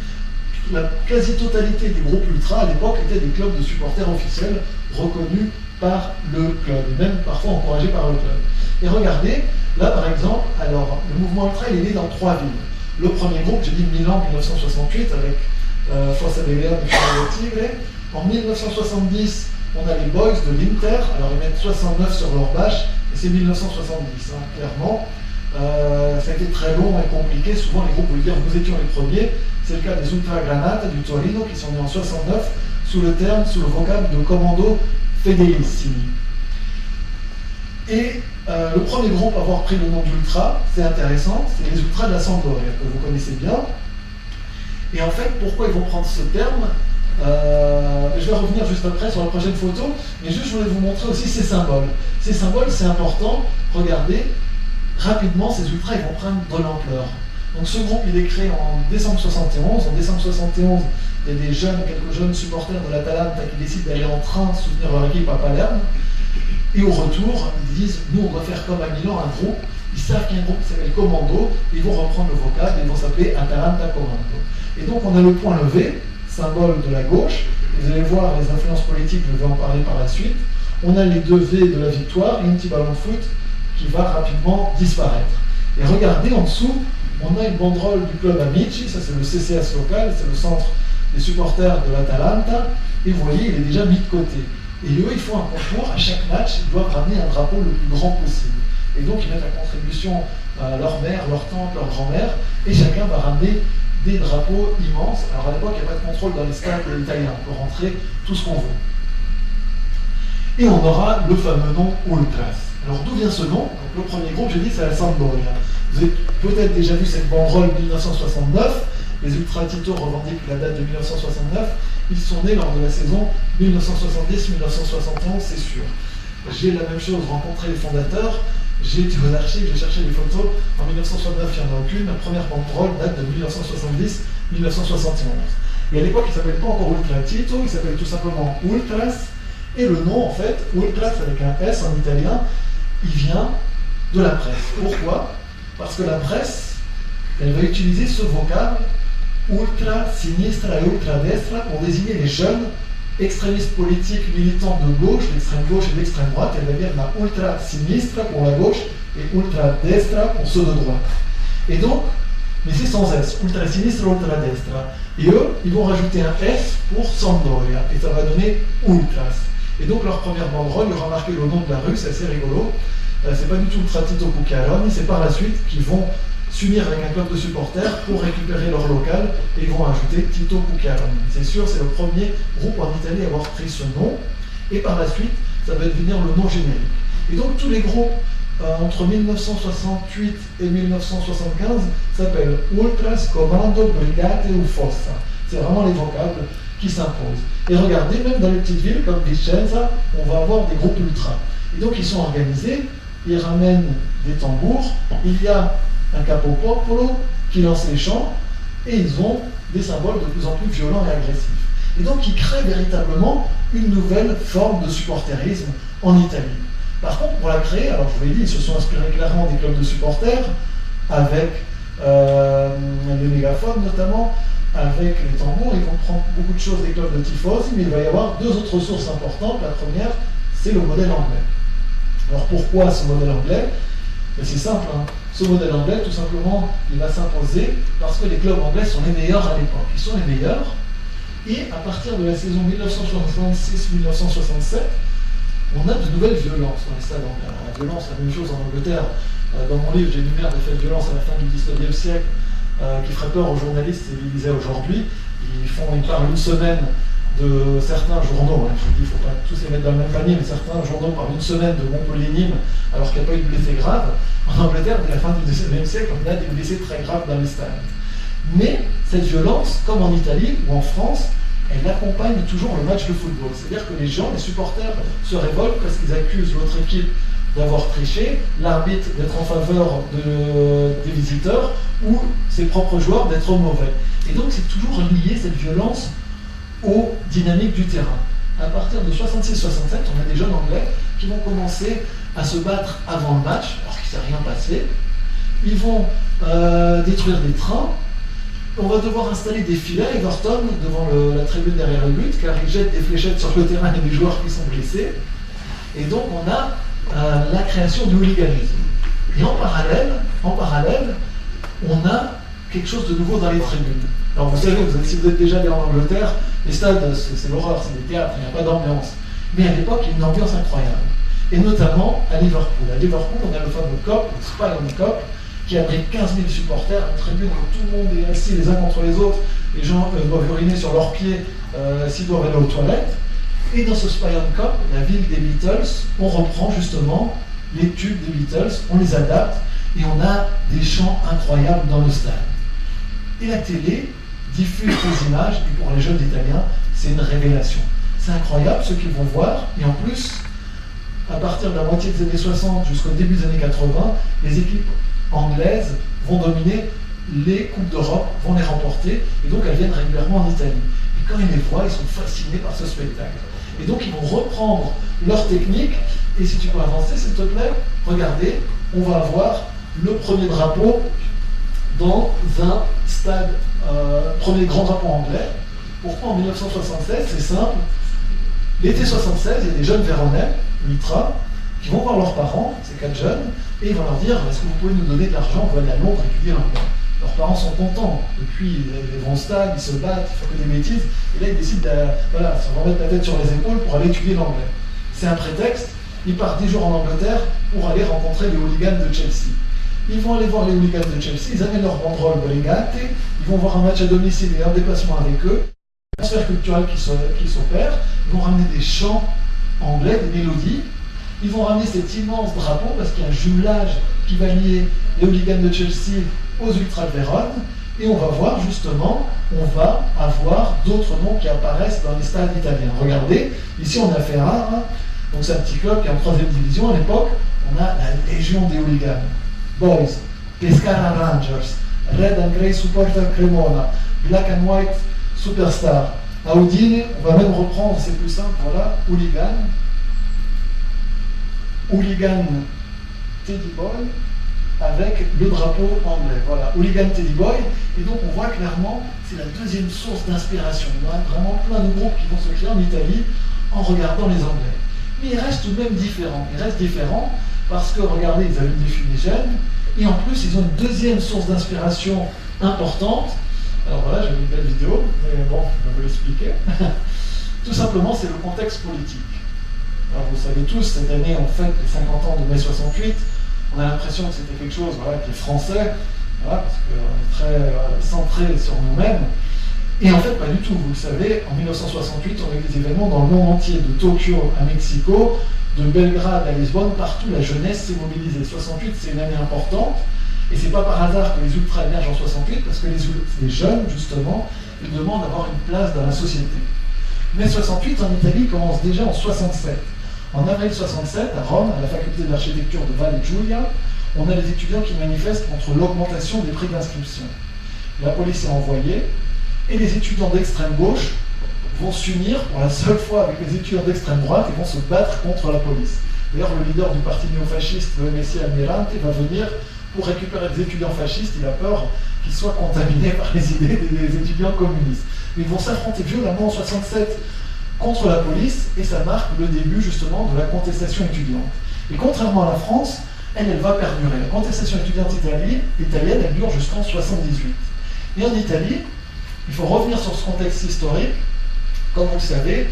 S2: La quasi-totalité des groupes ultra à l'époque étaient des clubs de supporters officiels reconnus par le club, même parfois encouragés par le club. Et regardez, là par exemple, alors le mouvement ultra il est né dans trois villes. Le premier groupe, j'ai dit Milan 1968 avec euh, Forza de Leon et. En 1970, on a les Boys de l'Inter, alors ils mettent 69 sur leur bâche, c'est 1970, hein, clairement. Euh, ça a été très long et compliqué. Souvent, les groupes veulent dire nous étions les premiers. C'est le cas des Ultra Granata du Torino qui sont nés en 69 sous le terme, sous le vocable de Commando Fedelissimi. Et euh, le premier groupe à avoir pris le nom d'Ultra, c'est intéressant, c'est les Ultras de la Sampdoria, que vous connaissez bien. Et en fait, pourquoi ils vont prendre ce terme euh, je vais revenir juste après sur la prochaine photo, mais juste je voulais vous montrer aussi ces symboles. Ces symboles, c'est important. Regardez, rapidement, ces ultras, ils vont prendre de l'ampleur. Donc ce groupe, il est créé en décembre 71. En décembre 71, il y a des jeunes, quelques jeunes supporters de l'Atalanta qui décident d'aller en train soutenir leur équipe à Palerme. Et au retour, ils disent, nous, on doit faire comme à Milan un groupe. Ils savent qu'il y a un groupe qui s'appelle Commando. Ils vont reprendre le vocable et ils vont s'appeler Atalanta Commando. Et donc, on a le point levé symbole de la gauche. Vous allez voir les influences politiques, je vais en parler par la suite. On a les deux V de la victoire et un petit ballon de foot qui va rapidement disparaître. Et regardez en dessous, on a une banderole du club Amici, ça c'est le CCS local, c'est le centre des supporters de l'Atalanta, et vous voyez, il est déjà mis de côté. Et eux, ils font un concours, à chaque match, ils doivent ramener un drapeau le plus grand possible. Et donc, ils mettent à contribution leur mère, leur tante, leur grand-mère, et chacun va ramener des drapeaux immenses. Alors à l'époque, il n'y a pas de contrôle dans les stades italiens, on peut rentrer tout ce qu'on veut. Et on aura le fameux nom Ultras. Alors d'où vient ce nom? Le premier groupe, j'ai dit, c'est la Sampdoria. Vous avez peut-être déjà vu cette banderole 1969. Les Ultra Tito revendiquent la date de 1969. Ils sont nés lors de la saison 1970-1971, c'est sûr. J'ai la même chose, rencontré les fondateurs. J'ai été aux archives, j'ai cherché les photos. En 1969, il n'y en a aucune. La première banderole date de 1970-1971. Et à l'époque, il ne s'appelle pas encore Ultra Tito, il s'appelle tout simplement Ultras. Et le nom, en fait, Ultras avec un S en italien, il vient de la presse. Pourquoi? Parce que la presse, elle va utiliser ce vocable ultra sinistra et ultra destra pour désigner les jeunes extrémiste politique militant de gauche, l'extrême gauche et l'extrême droite, elle va dire la ultra sinistra pour la gauche et ultra destra pour ceux de droite. Et donc, mais c'est sans S, ultra sinistra, ultra destra. Et eux, ils vont rajouter un S pour Sampdoria, et ça va donner ultras. Et donc leur première banderole, il y aura marqué le nom de la rue, c'est assez rigolo. Euh, c'est pas du tout Ultra Tito Pucciaroni, c'est par la suite qu'ils vont s'unir avec un club de supporters pour récupérer leur local et ils vont ajouter Tito Pucciaroni. C'est sûr, c'est le premier groupe en Italie à avoir pris ce nom et par la suite, ça va devenir le nom générique. Et donc tous les groupes euh, entre 1968 et 1975 s'appellent Ultras Comando Brigate ou Fossa. C'est vraiment les vocables qui s'imposent. Et regardez, même dans les petites villes comme Vicenza, on va avoir des groupes ultra. Et donc ils sont organisés, ils ramènent des tambours, il y a un capo popolo qui lance les chants, et ils ont des symboles de plus en plus violents et agressifs. Et donc ils créent véritablement une nouvelle forme de supporterisme en Italie. Par contre, pour la créer, alors je vous l'ai dit, ils se sont inspirés clairement des clubs de supporters, avec euh, les mégaphones notamment, avec les tambours. Ils vont prendre beaucoup de choses des clubs de tifosi, mais il va y avoir deux autres sources importantes. La première, c'est le modèle anglais. Alors pourquoi ce modèle anglais? Ben, C'est simple. Hein. Ce modèle anglais, tout simplement, il va s'imposer parce que les clubs anglais sont les meilleurs à l'époque. Ils sont les meilleurs. Et à partir de la saison 1966-1967, on a de nouvelles violences dans les stades anglais. La violence, la même chose en Angleterre. Euh, dans mon livre, j'énumère des faits de violence à la fin du 19e siècle euh, qui ferait peur aux journalistes civilisés aujourd'hui. Ils font, ils parlent une semaine de certains journaux, hein, je dis, il ne faut pas tous les mettre dans le même panier, mais certains journaux parlent une semaine de Montpellier-Nîmes alors qu'il n'y a pas eu de blessés graves. En Angleterre, dès la fin du XIXe siècle, on a des blessés très graves dans les stades. Mais cette violence, comme en Italie ou en France, elle accompagne toujours le match de football. C'est-à-dire que les gens, les supporters, se révoltent parce qu'ils accusent l'autre équipe d'avoir triché, l'arbitre d'être en faveur des visiteurs ou ses propres joueurs d'être mauvais. Et donc c'est toujours lié cette violence aux dynamiques du terrain. À partir de 66-67, on a des jeunes anglais qui vont commencer à se battre avant le match, alors qu'il ne s'est rien passé. Ils vont euh, détruire des trains. On va devoir installer des filets Everton devant la tribune derrière le but, car ils jettent des fléchettes sur le terrain et des joueurs qui sont blessés. Et donc on a la création du hooliganisme. Et en parallèle, en parallèle, on a quelque chose de nouveau dans les tribunes. Alors vous savez, si vous êtes déjà allé en Angleterre, les stades, c'est l'horreur, c'est des théâtres, il n'y a pas d'ambiance. Mais à l'époque, il y a une ambiance incroyable. Et notamment à Liverpool. À Liverpool, on a le fameux COP, le Spion Cop, qui abrite 15 000 supporters, une tribune où tout le monde est assis les uns contre les autres, les gens euh, doivent uriner sur leurs pieds euh, s'ils doivent aller aux toilettes. Et dans ce Spion Cup, la ville des Beatles, on reprend justement les tubes des Beatles, on les adapte et on a des chants incroyables dans le stade. Et la télé diffuse ces images, et pour les jeunes Italiens, c'est une révélation. C'est incroyable ce qu'ils vont voir, et en plus, à partir de la moitié des années 60 jusqu'au début des années 80, les équipes anglaises vont dominer les Coupes d'Europe, vont les remporter, et donc elles viennent régulièrement en Italie. Et quand ils les voient, ils sont fascinés par ce spectacle. Et donc ils vont reprendre leur technique. Et si tu peux avancer, s'il te plaît, regardez, on va avoir le premier drapeau dans un stade, euh, premier grand drapeau anglais. Pourquoi en 1976 C'est simple. L'été 76, il y a des jeunes Véronais, Mitra, qui vont voir leurs parents, ces quatre jeunes, et ils vont leur dire Est-ce que vous pouvez nous donner de l'argent va aller à Londres étudier l'anglais leurs parents sont contents. Depuis, ils vont stade, ils se battent, ils font que des bêtises. Et là, ils décident de voilà, se remettre la tête sur les épaules pour aller étudier l'anglais. C'est un prétexte. Ils partent 10 jours en Angleterre pour aller rencontrer les hooligans de Chelsea. Ils vont aller voir les hooligans de Chelsea, ils amènent leur banderole Brigate, ils vont voir un match à domicile et un déplacement avec eux. Transfert culturel qui s'opère, ils vont ramener des chants anglais, des mélodies. Ils vont ramener cet immense drapeau parce qu'il y a un jumelage qui va lier les hooligans de Chelsea aux Ultra Vérone, et on va voir justement, on va avoir d'autres noms qui apparaissent dans les stades italiens. Regardez, ici on a Ferrara, donc c'est un petit club qui est en troisième division à l'époque, on a la Légion des hooligans, Boys, Pescara Rangers, Red and Grey Supporter Cremona, Black and White Superstar. À Udine, on va même reprendre, c'est plus simple, voilà, Hooligan, Hooligan Teddy Boy, avec le drapeau anglais. Voilà, Hooligan Teddy Boy. Et donc on voit clairement, c'est la deuxième source d'inspiration. Il y a vraiment plein de groupes qui vont se créer en Italie en regardant les Anglais. Mais ils restent tout de même différents. Ils restent différents parce que, regardez, ils allument des fumigènes. Et en plus, ils ont une deuxième source d'inspiration importante. Alors voilà, j'ai une belle vidéo, mais bon, je vais vous l'expliquer. tout simplement, c'est le contexte politique. Alors vous savez tous, cette année, on fête les 50 ans de mai 68 on a l'impression que c'était quelque chose qui est français, parce qu'on est très centré sur nous-mêmes. Et en fait, pas du tout. Vous le savez, en 1968, on a eu des événements dans le monde entier, de Tokyo à Mexico, de Belgrade à Lisbonne, partout la jeunesse s'est mobilisée. 68, c'est une année importante. Et c'est pas par hasard que les ultras émergent en 68, parce que les, jeunes, justement, ils demandent d'avoir une place dans la société. Mais 68 en Italie commence déjà en 67. En avril 67, à Rome, à la faculté d'architecture de Valle Giulia, on a les étudiants qui manifestent contre l'augmentation des prix d'inscription. La police est envoyée et les étudiants d'extrême gauche vont s'unir pour la seule fois avec les étudiants d'extrême droite et vont se battre contre la police. D'ailleurs, le leader du parti néofasciste, le MSI Almirante, va venir pour récupérer des étudiants fascistes, il a peur qu'ils soient contaminés par les idées des étudiants communistes. Ils vont s'affronter violemment en 67 contre la police et ça marque le début justement de la contestation étudiante. Et contrairement à la France, elle, elle va perdurer. La contestation étudiante italienne, elle dure jusqu'en 78. Et en Italie, il faut revenir sur ce contexte historique. Comme vous le savez,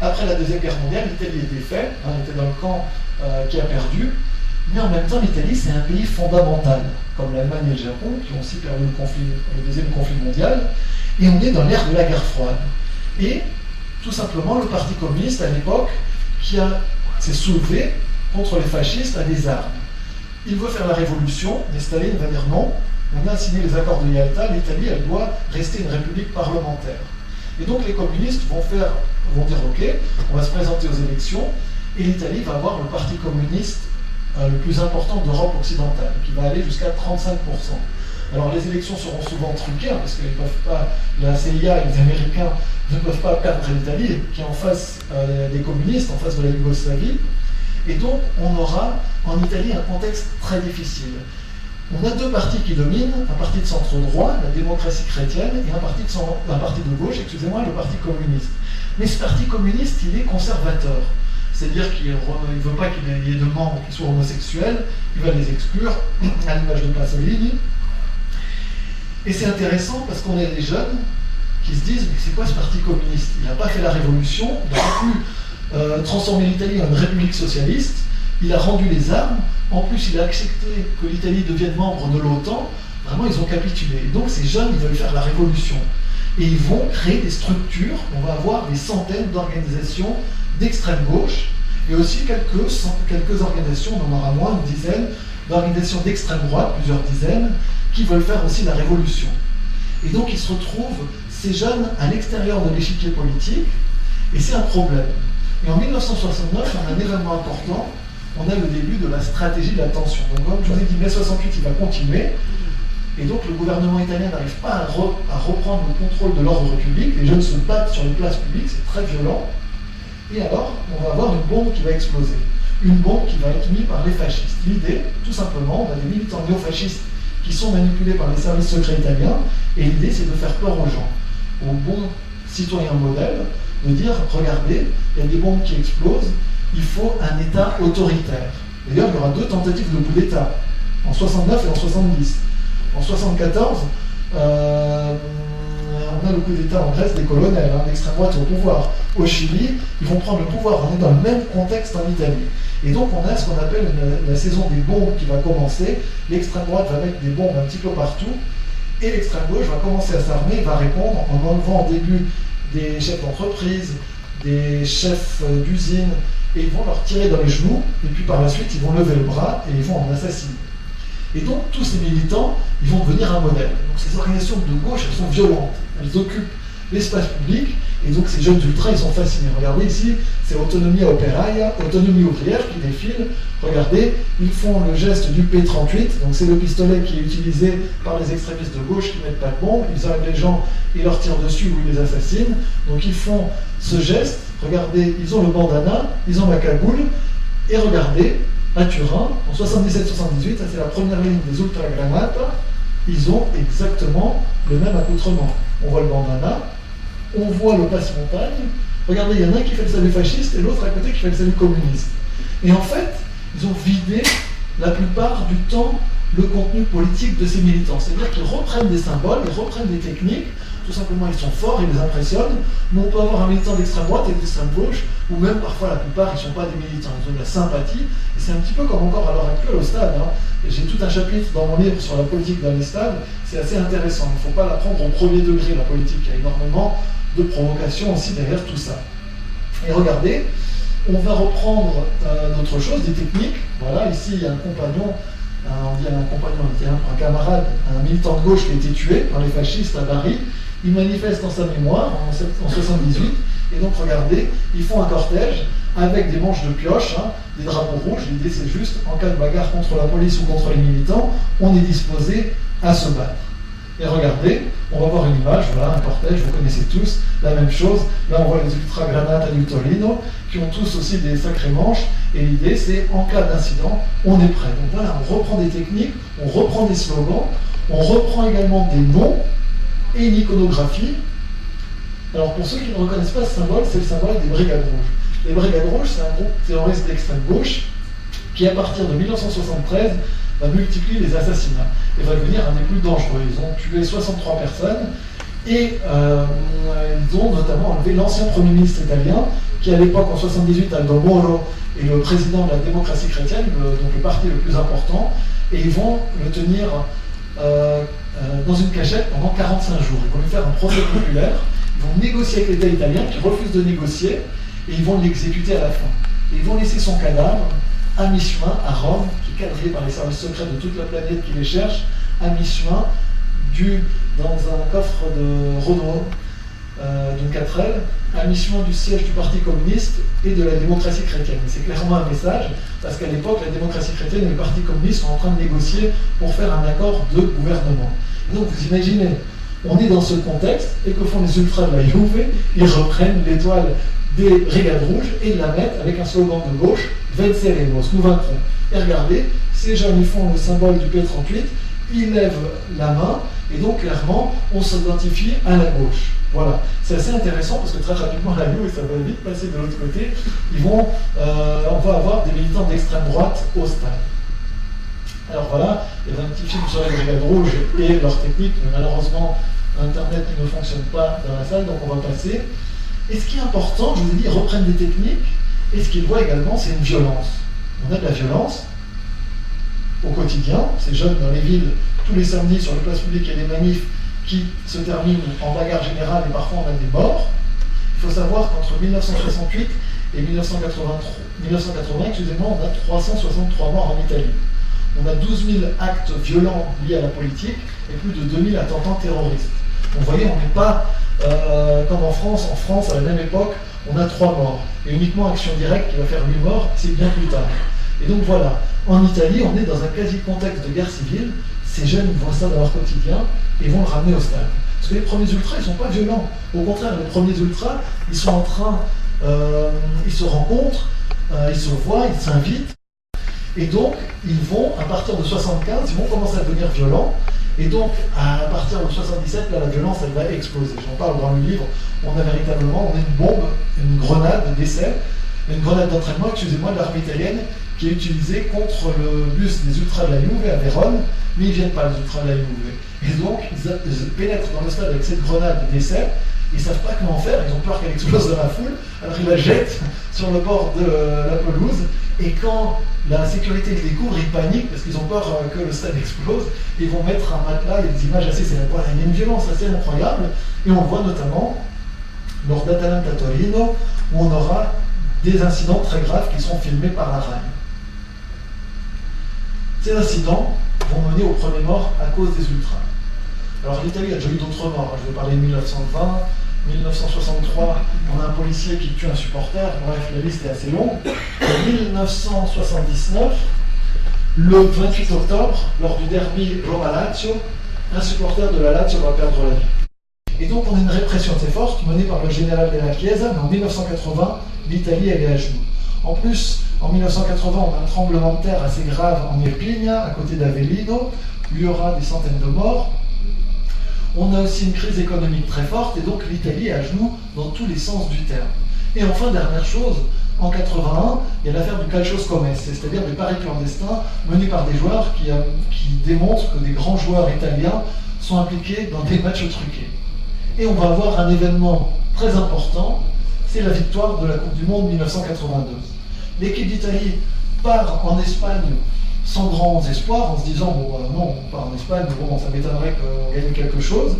S2: après la Deuxième Guerre mondiale, l'Italie est défaite, hein, elle était dans le camp euh, qui a perdu, mais en même temps, l'Italie, c'est un pays fondamental, comme l'Allemagne et le Japon, qui ont aussi perdu le, conflit, le Deuxième conflit mondial, et on est dans l'ère de la guerre froide. Et tout simplement, le Parti communiste, à l'époque, qui s'est soulevé contre les fascistes à des armes. Il veut faire la révolution, mais Staline va dire non, on a signé les accords de Yalta, l'Italie, elle doit rester une république parlementaire. Et donc les communistes vont, faire, vont dire ok, on va se présenter aux élections, et l'Italie va avoir le parti communiste euh, le plus important d'Europe occidentale, qui va aller jusqu'à 35%. Alors les élections seront souvent truquées, hein, parce que peuvent pas, la CIA et les Américains ne peuvent pas perdre l'Italie, qui est en face euh, des communistes, en face de la Yougoslavie. Et donc on aura en Italie un contexte très difficile. On a deux partis qui dominent, un parti de centre droit, la démocratie chrétienne, et un parti de, un parti de gauche, excusez-moi, le parti communiste. Mais ce parti communiste, il est conservateur. C'est-à-dire qu'il ne veut pas qu'il y ait de membres qui soient homosexuels, il va les exclure, à l'image de Pasolini. Et c'est intéressant parce qu'on a des jeunes qui se disent, mais c'est quoi ce parti communiste? Il n'a pas fait la révolution, il n'a pas pu euh, transformer l'Italie en une république socialiste, il a rendu les armes, en plus il a accepté que l'Italie devienne membre de l'OTAN, vraiment ils ont capitulé. donc ces jeunes, ils veulent faire la révolution. Et ils vont créer des structures, on va avoir des centaines d'organisations d'extrême gauche, et aussi quelques, quelques organisations, on en aura moins, une dizaine, d'organisations d'extrême droite, plusieurs dizaines, qui veulent faire aussi la révolution. Et donc ils se retrouvent, ces jeunes, à l'extérieur de l'échiquier politique, et c'est un problème. Et en 1969, on a un événement important, on a le début de la stratégie de la tension. Donc comme je vous ai dit, mai 68, il va continuer, et donc le gouvernement italien n'arrive pas à, à, reprendre le contrôle de l'ordre public, les jeunes se battent sur les places publiques, c'est très violent, et alors on va avoir une bombe qui va exploser. Une bombe qui va être mise par les fascistes. L'idée, tout simplement, on a des militants néofascistes qui sont manipulés par les services secrets italiens, et l'idée c'est de faire peur aux gens, aux bons citoyens modèles, de dire, regardez, il y a des bombes qui explosent, il faut un État autoritaire. D'ailleurs, il y aura deux tentatives de coup d'État, en 69 et en 70. En 74, euh, on a le coup d'État en Grèce des colonels, l'extrême droite au pouvoir. Au Chili, ils vont prendre le pouvoir. On est dans le même contexte en Italie. Et donc on a ce qu'on appelle la saison des bombes qui va commencer. L'extrême droite va mettre des bombes un petit peu partout. Et l'extrême gauche va commencer à s'armer, va répondre en enlevant au début des chefs d'entreprise, des chefs euh, d'usine, et ils vont leur tirer dans les genoux, et puis par la suite, ils vont lever le bras et ils vont en assassiner. Et donc, tous ces militants, ils vont devenir un modèle. Donc, ces organisations de gauche, elles sont violentes. Elles occupent l'espace public, et donc ces jeunes ultras, ils sont fascinés. Regardez ici, c'est Autonomie Operaia, Autonomie ouvrière qui défile. Regardez, ils font le geste du P38, donc c'est le pistolet qui est utilisé par les extrémistes de gauche qui mettent pas de bombe. Ils arrêtent les gens, ils leur tirent dessus ou ils les assassinent. Donc ils font ce geste. Regardez, ils ont le bandana, ils ont la cagoule, et regardez, à Turin, en 77-78, ça c'est la première ligne des Ultra Granata, ils ont exactement le même accoutrement. On voit le bandana, on voit le passe-montagne. Regardez, il y en a un qui fait le salut fasciste et l'autre à côté qui fait le salut communiste. Et en fait, ils ont vidé la plupart du temps le contenu politique de ces militants. C'est-à-dire qu'ils reprennent des symboles, ils reprennent des techniques, tout simplement ils sont forts, ils les impressionnent, mais on peut avoir un militant d'extrême droite et d'extrême gauche, ou même parfois la plupart ils ne sont pas des militants, ils ont de la sympathie, et c'est un petit peu comme encore à l'heure actuelle au stade. Hein. J'ai tout un chapitre dans mon livre sur la politique dans les stades, c'est assez intéressant, il ne faut pas la prendre au premier degré la politique, il y a énormément de provocation aussi derrière tout ça. Et regardez, on va reprendre euh, d'autres choses, des techniques. Voilà, ici il y a un compagnon, on dit un compagnon, un, camarade, un militant de gauche qui a été tué par les fascistes à Paris. Il manifeste en sa mémoire en, 1978, et donc regardez, ils font un cortège avec des manches de pioche, hein, des drapeaux rouges. L'idée c'est juste, en cas de bagarre contre la police ou contre les militants, on est disposé à se battre. Et regardez, on va voir une image, voilà, un cortège, vous connaissez tous, la même chose. Là, on voit les Ultra Granata du Torino, qui ont tous aussi des sacrés manches. Et l'idée, c'est en cas d'incident, on est prêt. Donc voilà, on reprend des techniques, on reprend des slogans, on reprend également des noms et une iconographie. Alors pour ceux qui ne reconnaissent pas ce symbole, c'est le symbole des Brigades Rouges. Les Brigades Rouges, c'est un groupe terroriste d'extrême gauche qui, à partir de 1973, va multiplier les assassinats et va devenir un des plus dangereux. Ils ont tué 63 personnes et euh, ils ont notamment enlevé l'ancien Premier ministre italien, qui à l'époque, en 78, Aldo Moro, est le président de la démocratie chrétienne, donc le parti le plus important, et ils vont le tenir euh, euh, dans une cachette pendant 45 jours. Ils vont lui faire un procès populaire, ils vont négocier avec l'État italien qui refuse de négocier, et ils vont l'exécuter à la fin. Et ils vont laisser son cadavre à mi-chemin à Rome, qui est quadrillé par les services secrets de toute la planète qui les cherchent, à mi-chemin, dans un coffre de Renault, euh, d'une 4L, à mi-chemin du siège du Parti communiste et de la démocratie chrétienne. c'est clairement un message, parce qu'à l'époque, la démocratie chrétienne et le Parti communiste sont en train de négocier pour faire un accord de gouvernement. donc vous imaginez, on est dans ce contexte, et que font les ultras de la Juve Ils reprennent l'étoile des brigades rouges et la mettent avec un slogan de gauche, Venceremos, nous vaincrons. Et regardez, ces jeunes ils font le symbole du P38, ils lèvent la main, et donc clairement, on s'identifie à la gauche. Voilà, c'est assez intéressant parce que très rapidement, la et ça va vite passer de l'autre côté, ils vont, euh, on va avoir des militants d'extrême droite au stade. Alors voilà, il y a un petit film sur les brigades rouges et leur technique, mais malheureusement, Internet ne fonctionne pas dans la salle, donc on va passer. Et ce qui est important, je vous ai dit, ils reprennent des techniques, et ce qu'ils voient également, c'est une violence. On a de la violence au quotidien, ces jeunes dans les villes, tous les samedis sur les places publiques, il y a des manifs qui se terminent en bagarre générale et parfois on a des morts. Il faut savoir qu'entre 1968 et 1980, 1980 excusez-moi, on a 363 morts en Italie. On a 12 000 actes violents liés à la politique et plus de 2000 attentats terroristes. vous voyez, on n'est pas euh, comme en France. En France, à la même époque, on a 3 morts. Et uniquement Action Directe qui va faire 8 morts, c'est bien plus tard. Et donc voilà, en Italie, on est dans un quasi-contexte de guerre civile. Ces jeunes voient ça dans leur quotidien et vont le ramener au stade. Parce que les premiers ultras, ils ne sont pas violents. Au contraire, les premiers ultras, ils sont en train, euh, ils se rencontrent, euh, ils se voient, ils s'invitent. Et donc, ils vont, à partir de 75, ils vont commencer à devenir violents. Et donc, à partir de 77, là, la violence, elle va exploser. J'en parle dans le livre. On a véritablement, on a une bombe, une grenade d'essai, une grenade d'entraînement, excusez-moi, de l'armée italienne, qui est utilisée contre le bus des ultras de la Juve à Vérone, mais ils ne viennent pas, les ultras de la Juve. Et donc, ils, pénètrent dans le stade avec cette grenade d'essai, ils ne savent pas comment faire, ils ont peur qu'elle explose dans la foule, alors ils la jettent sur le bord de la pelouse, et quand la sécurité les découvre, ils paniquent parce qu'ils ont peur euh, que le stade explose. Ils vont mettre un matelas, il y a des images assez célèbres. Il y a une violence assez incroyable. Et on voit notamment lors d'Atalanta Torino où on aura des incidents très graves qui sont filmés par la RAI. Ces incidents vont mener au premier mort à cause des ultras. Alors l'Italie a déjà eu d'autres morts. Je vais parler de 1920, 1963, on a un policier qui tue un supporter. Bref, la liste est assez longue. En 1979, le 28 octobre, lors du derby Roma-Lazio, un supporter de la Lazio va perdre la vie. Et donc on a une répression assez forte menée par le général de la Chiesa, mais en 1980, l'Italie est à genoux. En plus, en 1980, on a un tremblement de terre assez grave en Irpinia, à côté d'Avellino, il y aura des centaines de morts. On a aussi une crise économique très forte et donc l'Italie est à genoux dans tous les sens du terme. Et enfin, dernière chose, en 81, il y a l'affaire du calcio scommesse, c'est-à-dire des paris clandestins menés par des joueurs euh, qui, démontrent que des grands joueurs italiens sont impliqués dans des matchs truqués. Et on va avoir un événement très important, c'est la victoire de la Coupe du Monde 1982. L'équipe d'Italie part en Espagne sans grands espoirs, en se disant, bon, non, on part en Espagne, bon, ça m'étonnerait qu'on gagne quelque chose.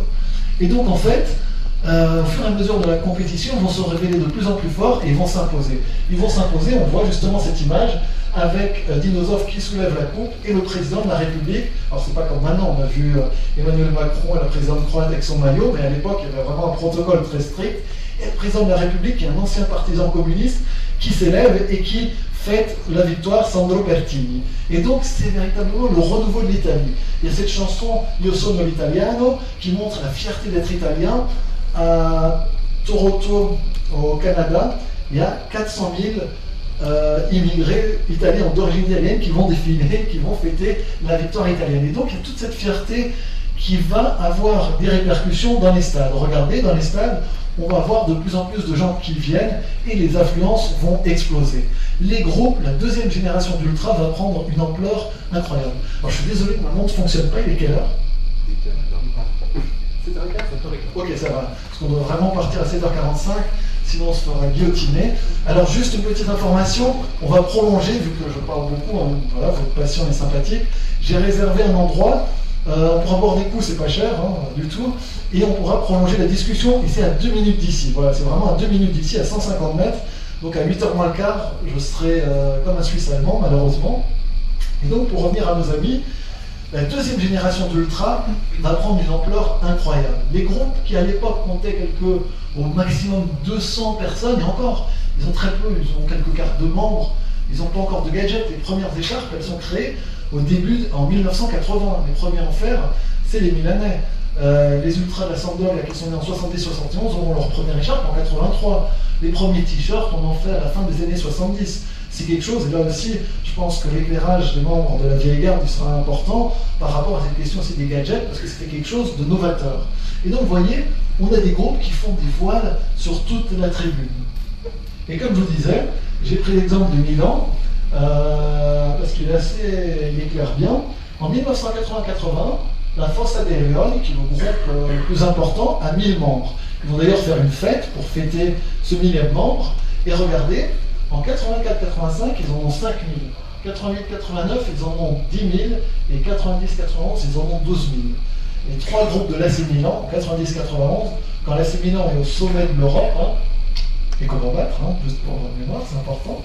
S2: Et donc, en fait, euh, au fur et à mesure de la compétition, ils vont se révéler de plus en plus forts et ils vont s'imposer. Ils vont s'imposer, on voit justement cette image avec euh, Dinosov qui soulève la coupe et le président de la République. Alors c'est pas comme maintenant, on a vu euh, Emmanuel Macron et la présidente croate avec son maillot, mais à l'époque il y avait vraiment un protocole très strict. Et le président de la République, qui est un ancien partisan communiste, qui s'élève et qui fête la victoire Sandro Pertini. Et donc c'est véritablement le renouveau de l'Italie. Il y a cette chanson Io sono l'italiano qui montre la fierté d'être italien. À Toronto, au Canada, il y a 400 000 euh, immigrés italiens d'origine italienne qui vont défiler, qui vont fêter la victoire italienne. Et donc il y a toute cette fierté qui va avoir des répercussions dans les stades. Regardez, dans les stades, on va voir de plus en plus de gens qui viennent et les affluences vont exploser. Les groupes, la deuxième génération d'Ultra va prendre une ampleur incroyable. Alors je suis désolé que ma montre ne fonctionne pas, il est quelle heure? Ok, ça va. Parce qu'on doit vraiment partir à 7h45, sinon on se fera guillotiner. Alors juste une petite information, on va prolonger, vu que je parle beaucoup, hein, voilà, votre passion est sympathique. J'ai réservé un endroit euh, on pourra boire des coups, c'est pas cher hein, du tout. Et on pourra prolonger la discussion, et c'est à 2 minutes d'ici. Voilà, c'est vraiment à 2 minutes d'ici, à 150 mètres. Donc à 8h moins le quart, je serai euh, comme un Suisse allemand, malheureusement. Et donc pour revenir à nos amis, la deuxième génération d'Ultra va prendre une ampleur incroyable. Les groupes qui à l'époque comptaient quelques, au maximum 200 personnes, et encore, ils ont très peu, ils ont quelques cartes de membres, ils n'ont pas encore de gadgets. Les premières écharpes, elles sont créées au début, en 1980. Les premiers en faire, c'est les Milanais. Euh, les Ultras de la Sampdoria qui sont nés en 70-71 auront leur première écharpe en 83. Les premiers t-shirts, on en fait à la fin des années 70. C'est quelque chose, et là aussi, je pense que l'éclairage des membres de la vieille garde sera important par rapport à cette question aussi des gadgets, parce que c'était quelque chose de novateur. Et donc, vous voyez, on a des groupes qui font des voiles sur toute la tribune. Et comme je vous disais, j'ai pris l'exemple de Milan, parce qu'il est assez, il éclaire bien. En 1980-80, la dei Leoni, qui est le groupe euh, le plus important, a 1000 membres. Ils vont d'ailleurs faire une fête pour fêter ce millième membre. Et regardez, en 84-85, ils en ont 5000. 88-89, ils en ont 10 000. Et 90-91, ils en ont 12 000. Les trois groupes de l'AC Milan, 90-91, quand l'AC est au sommet de l'Europe, hein, et comment battre, hein, juste pour votre mémoire, c'est important,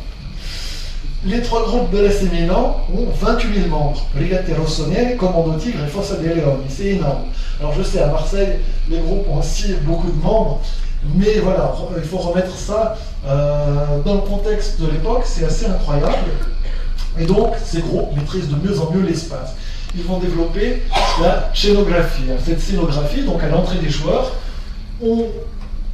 S2: les trois groupes de l'AC Milan ont 28 000 membres. Brigate Rossoneri, Commando Tigre et Fossa dei Leoni. C'est énorme. Alors je sais, à Marseille, les groupes ont aussi beaucoup de membres. Mais voilà, il faut remettre ça euh, dans le contexte de l'époque, c'est assez incroyable. Et donc, ces groupes maîtrisent de mieux en mieux l'espace. Ils vont développer la scénographie. Cette scénographie, donc à l'entrée des joueurs, on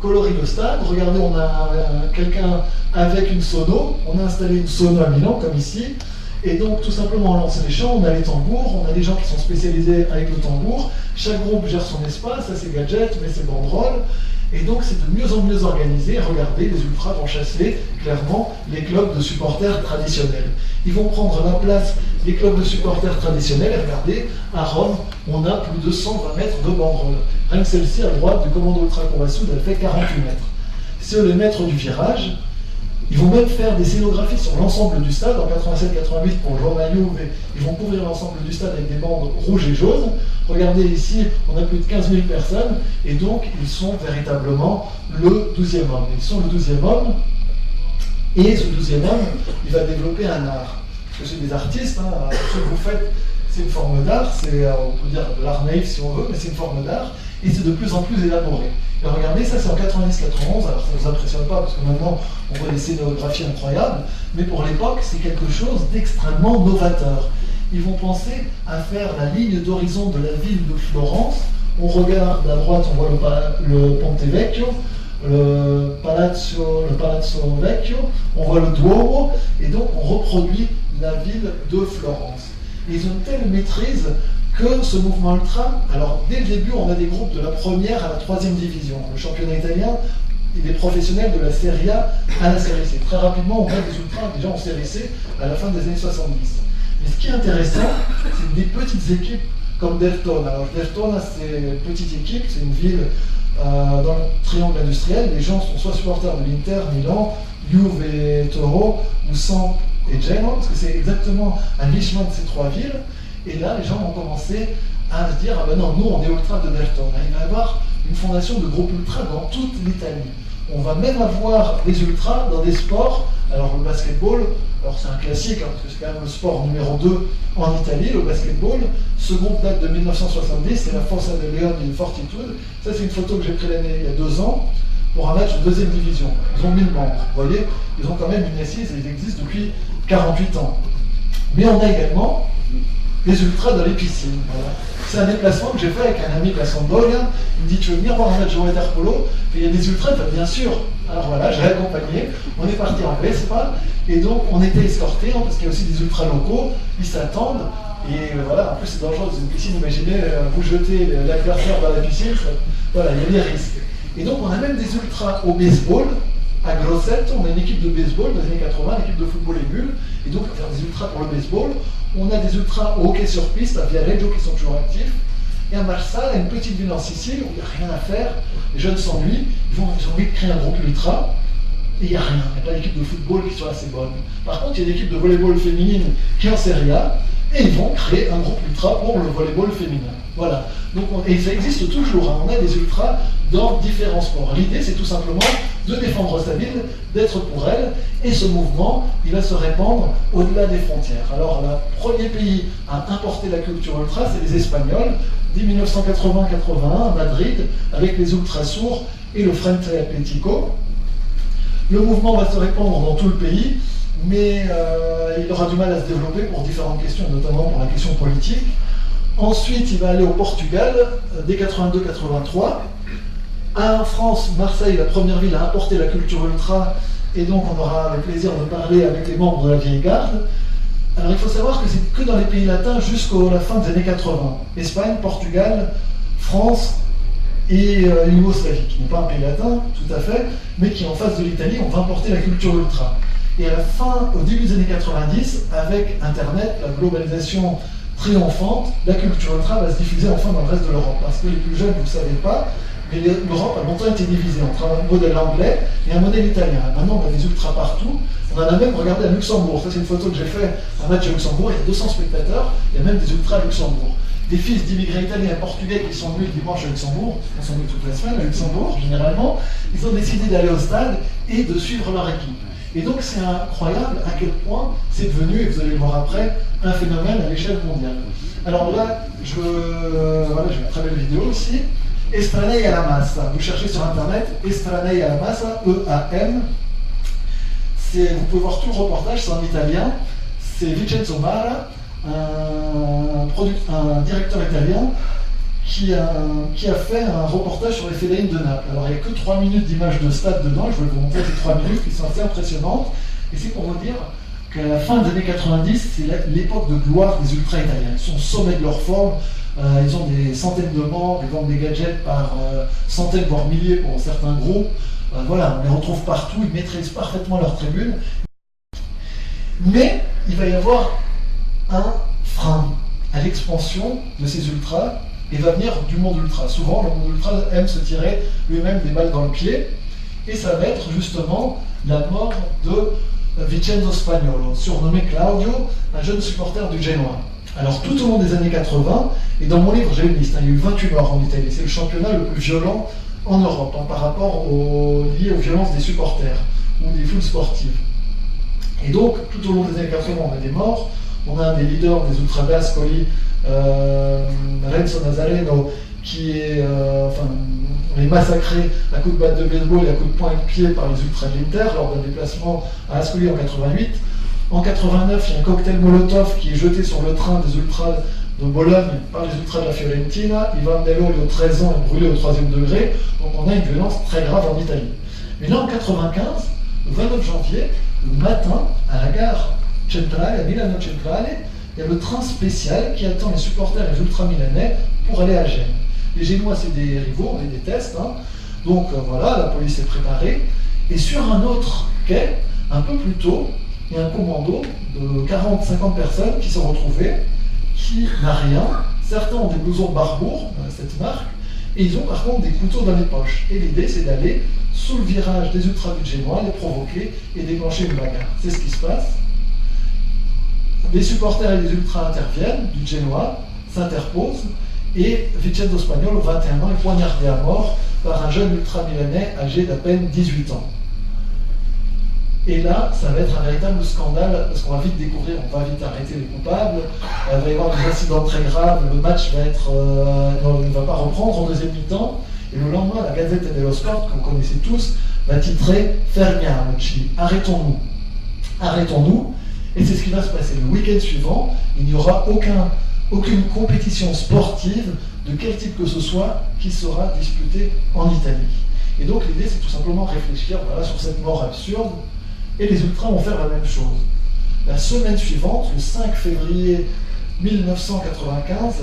S2: colorie le stade. Regardez, on a quelqu'un avec une sono. On a installé une sono à Milan, comme ici. Et donc, tout simplement, on lance les chants, on a les tambours, on a des gens qui sont spécialisés avec le tambour. Chaque groupe gère son espace, ça c'est gadgets, mais c'est banderoles. Et donc, c'est de mieux en mieux organisé. Regardez, les ultras vont chasser clairement les clubs de supporters traditionnels. Ils vont prendre la place des clubs de supporters traditionnels. Regardez, à Rome, on a plus de 120 mètres de banderoles. Rien que celle-ci à droite du commando ultra elle fait 48 mètres. C'est le maître du virage. Ils vont même faire des scénographies sur l'ensemble du stade. En 87-88, pour le maillot, ils vont couvrir l'ensemble du stade avec des bandes rouges et jaunes. Regardez ici, on a plus de 15 000 personnes, et donc ils sont véritablement le 12e homme. Ils sont le 12e homme, et ce 12e homme, il va développer un art. Parce que c'est des artistes, hein, ce que vous faites, c'est une forme d'art, c'est, euh, on peut dire l'art naïf si on veut, mais c'est une forme d'art, et c'est de plus en plus élaboré. Et regardez, ça c'est en 90-91, alors ça ne vous impressionne pas parce que maintenant on voit des scénographies incroyables, mais pour l'époque c'est quelque chose d'extrêmement novateur. Ils vont penser à faire la ligne d'horizon de la ville de Florence. On regarde à droite, on voit le, le Ponte Vecchio, le Palazzo, le Palazzo Vecchio, on voit le Duomo, et donc on reproduit la ville de Florence. ils ont une telle maîtrise que ce mouvement ultra, alors dès le début, on a des groupes de la première à la troisième division. Le championnat italien, il est professionnel de la Serie A à la Serie C. Très rapidement, on voit des ultras déjà en Serie C à la fin des années 70. Mais ce qui est intéressant, c'est des petites équipes comme Deltona. Alors Deltona, c'est une petite équipe, c'est une ville euh, dans le triangle industriel. Les gens sont soit supporters de l'Inter, Milan, Juve et Toro, ou Samp et Genoa, parce que c'est exactement à mi-chemin de ces trois villes. Et là, les gens vont commencer à se dire, ah ben non, nous on est ultra de Delton. Il va y avoir une fondation de groupes ultra dans toute l'Italie. On va même avoir des ultras dans des sports. Alors le basketball, alors c'est un classique, hein, parce que c'est quand même le sport numéro 2 en Italie, le basketball. Ce groupe date de 1970, c'est la Forza de Leone et Fortitude. Ça c'est une photo que j'ai prise l'année il y a deux ans. pour un match de deuxième division. Ils ont 1000 membres. Vous voyez, ils ont quand même une assise et ils existent depuis 48 ans. Mais on a également des ultras dans les piscines. C'est un déplacement que j'ai fait avec un ami de la Sampdoria. Il me dit Tu veux venir voir un match de water polo Il y a des ultras, bien sûr. Alors voilà, j'ai accompagné. On est parti en Vespa. Et donc, on était escortés, hein, parce qu'il y a aussi des ultras locaux. Ils s'attendent. Et voilà, en plus, c'est dangereux dans une piscine. Imaginez, euh, vous jetez l'adversaire dans la piscine. voilà, il y a des risques. Et donc, on a même des ultras au baseball. À Grosseto, on a une équipe de baseball dans les années 80, une équipe de football et. Et donc, faire des ultras pour le baseball. On a des ultras au hockey sur piste, à Viareggio, qui sont toujours actifs. Et à Marsala, une petite ville en Sicile où il n'y a rien à faire. Les jeunes s'ennuient. Ils, ont envie de créer un groupe ultra. Et il n'y a rien. Il n'y a pas d'équipe de football qui soit assez bonne. Par contre, il y a une équipe de volleyball féminine qui en Serie. Et ils vont créer un groupe ultra pour le volleyball féminin. Voilà. Donc et ça existe toujours. Hein. On a des ultras dans différents sports. L'idée, c'est tout simplement de défendre sa ville, d'être pour elle. Et ce mouvement, il va se répandre au-delà des frontières. Alors, le premier pays à importer la culture ultra, c'est les Espagnols. Dès 1980-81, à Madrid, avec les ultras sourds et le Frente Atlético. Le mouvement va se répandre dans tout le pays mais euh, il aura du mal à se développer pour différentes questions, notamment pour la question politique. Ensuite, il va aller au Portugal euh, dès 82-83. En France, Marseille, la première ville à importer la culture ultra, et donc on aura le plaisir de parler avec les membres de la vieille garde. Alors il faut savoir que c'est que dans les pays latins jusqu'à la fin des années 80. Espagne, Portugal, France et euh, qui n'est pas un pays latin, tout à fait, mais qui en face de l'Italie, on va importer la culture ultra. Et à la fin, au début des années 90, avec Internet, la globalisation triomphante, la culture ultra va se diffuser enfin dans le reste de l'Europe. Parce que les plus jeunes, vous ne le savez pas, mais l'Europe a longtemps été divisée entre un modèle anglais et un modèle italien. Maintenant, on a des ultras partout. On en a même regardé à Luxembourg. Ça, c'est une photo que j'ai faite un match à Luxembourg. Il y a 200 spectateurs. Il y a même des ultras à Luxembourg. Des fils d'immigrés italiens et portugais qui sont venus le dimanche à Luxembourg, on s'en toute la semaine à Luxembourg, généralement, ils ont décidé d'aller au stade et de suivre leur équipe. Et donc c'est incroyable à quel point c'est devenu, et vous allez le voir après, un phénomène à l'échelle mondiale. Alors là, je, voilà, j'ai une très belle vidéo aussi. Estranei à la massa. Vous cherchez sur internet Estranei à la massa, E-A-M. Vous pouvez voir tout le reportage, c'est en italien. C'est Vincenzo Mara, un, un directeur italien, qui a, fait un reportage sur les fédérines de Naples. Alors il n'y a que 3 minutes d'image de stade dedans, je vais vous montrer ces 3 minutes qui sont assez impressionnantes. Et c'est pour vous dire qu'à la fin des années 90, c'est l'époque de gloire des ultra-italiens. Ils sont au sommet de leur forme, euh, ils ont des centaines de membres, ils vendent des gadgets par euh, centaines, voire milliers pour certains groupes. Euh, voilà, on les retrouve partout, ils maîtrisent parfaitement leur tribune. Mais il va y avoir un frein à l'expansion de ces ultras et va venir du monde ultra. Souvent, le monde ultra aime se tirer lui-même des balles dans le pied, et ça va être justement la mort de Vincenzo Spagnolo, surnommé Claudio, un jeune supporter du Genoa. Alors tout au long des années 80, et dans mon livre j'ai une liste, hein, il y a eu 28 morts en Italie, c'est le championnat le plus violent en Europe hein, par rapport aux, liés aux violences des supporters ou des foules sportives. Et donc tout au long des années 80 on a des morts, on a un des leaders des Ultras Coli, euh, Renzo Nazareno, qui est, euh, enfin, est massacré à coups de batte de baseball et à coups de poing et de pied par les ultras de l'Inter lors d'un déplacement à Ascoli en 88. En 89, il y a un cocktail Molotov qui est jeté sur le train des ultras de Bologne par les ultras de la Fiorentina. Ivan Dello, il a 13 ans, est brûlé au troisième degré. Donc on a une violence très grave en Italie. Mais là, en 95, le 29 janvier, le matin, à la gare centrale, à Milano Centrale, il y a le train spécial qui attend les supporters et les ultra-milanais pour aller à Gênes. Les Génois, c'est des rivaux, on les déteste. Hein. Donc euh, voilà, la police est préparée. Et sur un autre quai, un peu plus tôt, il y a un commando de 40-50 personnes qui sont retrouvées, qui n'a rien. Certains ont des blousons Barbour, euh, cette marque, et ils ont par contre des couteaux dans les poches. Et l'idée, c'est d'aller sous le virage des ultra génois, les provoquer et déclencher une bagarre. C'est ce qui se passe. Les supporters et les ultras interviennent, du Genoa, s'interposent, et Vincenzo Spagnolo, 21 ans, est poignardé à mort par un jeune ultra-milanais âgé d'à peine 18 ans. Et là, ça va être un véritable scandale, parce qu'on va vite découvrir, on va vite arrêter les coupables, il va y avoir des incidents très graves, le match va être, euh, ne va pas reprendre en deuxième mi-temps, Et le lendemain, la Gazette dello Sport, que vous connaissez tous, va titrer Fermiamoci, arrêtons-nous. Arrêtons-nous. Et c'est ce qui va se passer. Le week-end suivant, il n'y aura aucun, aucune compétition sportive de quel type que ce soit qui sera disputée en Italie. Et donc l'idée, c'est tout simplement réfléchir voilà, sur cette mort absurde. Et les ultras vont faire la même chose. La semaine suivante, le 5 février 1995,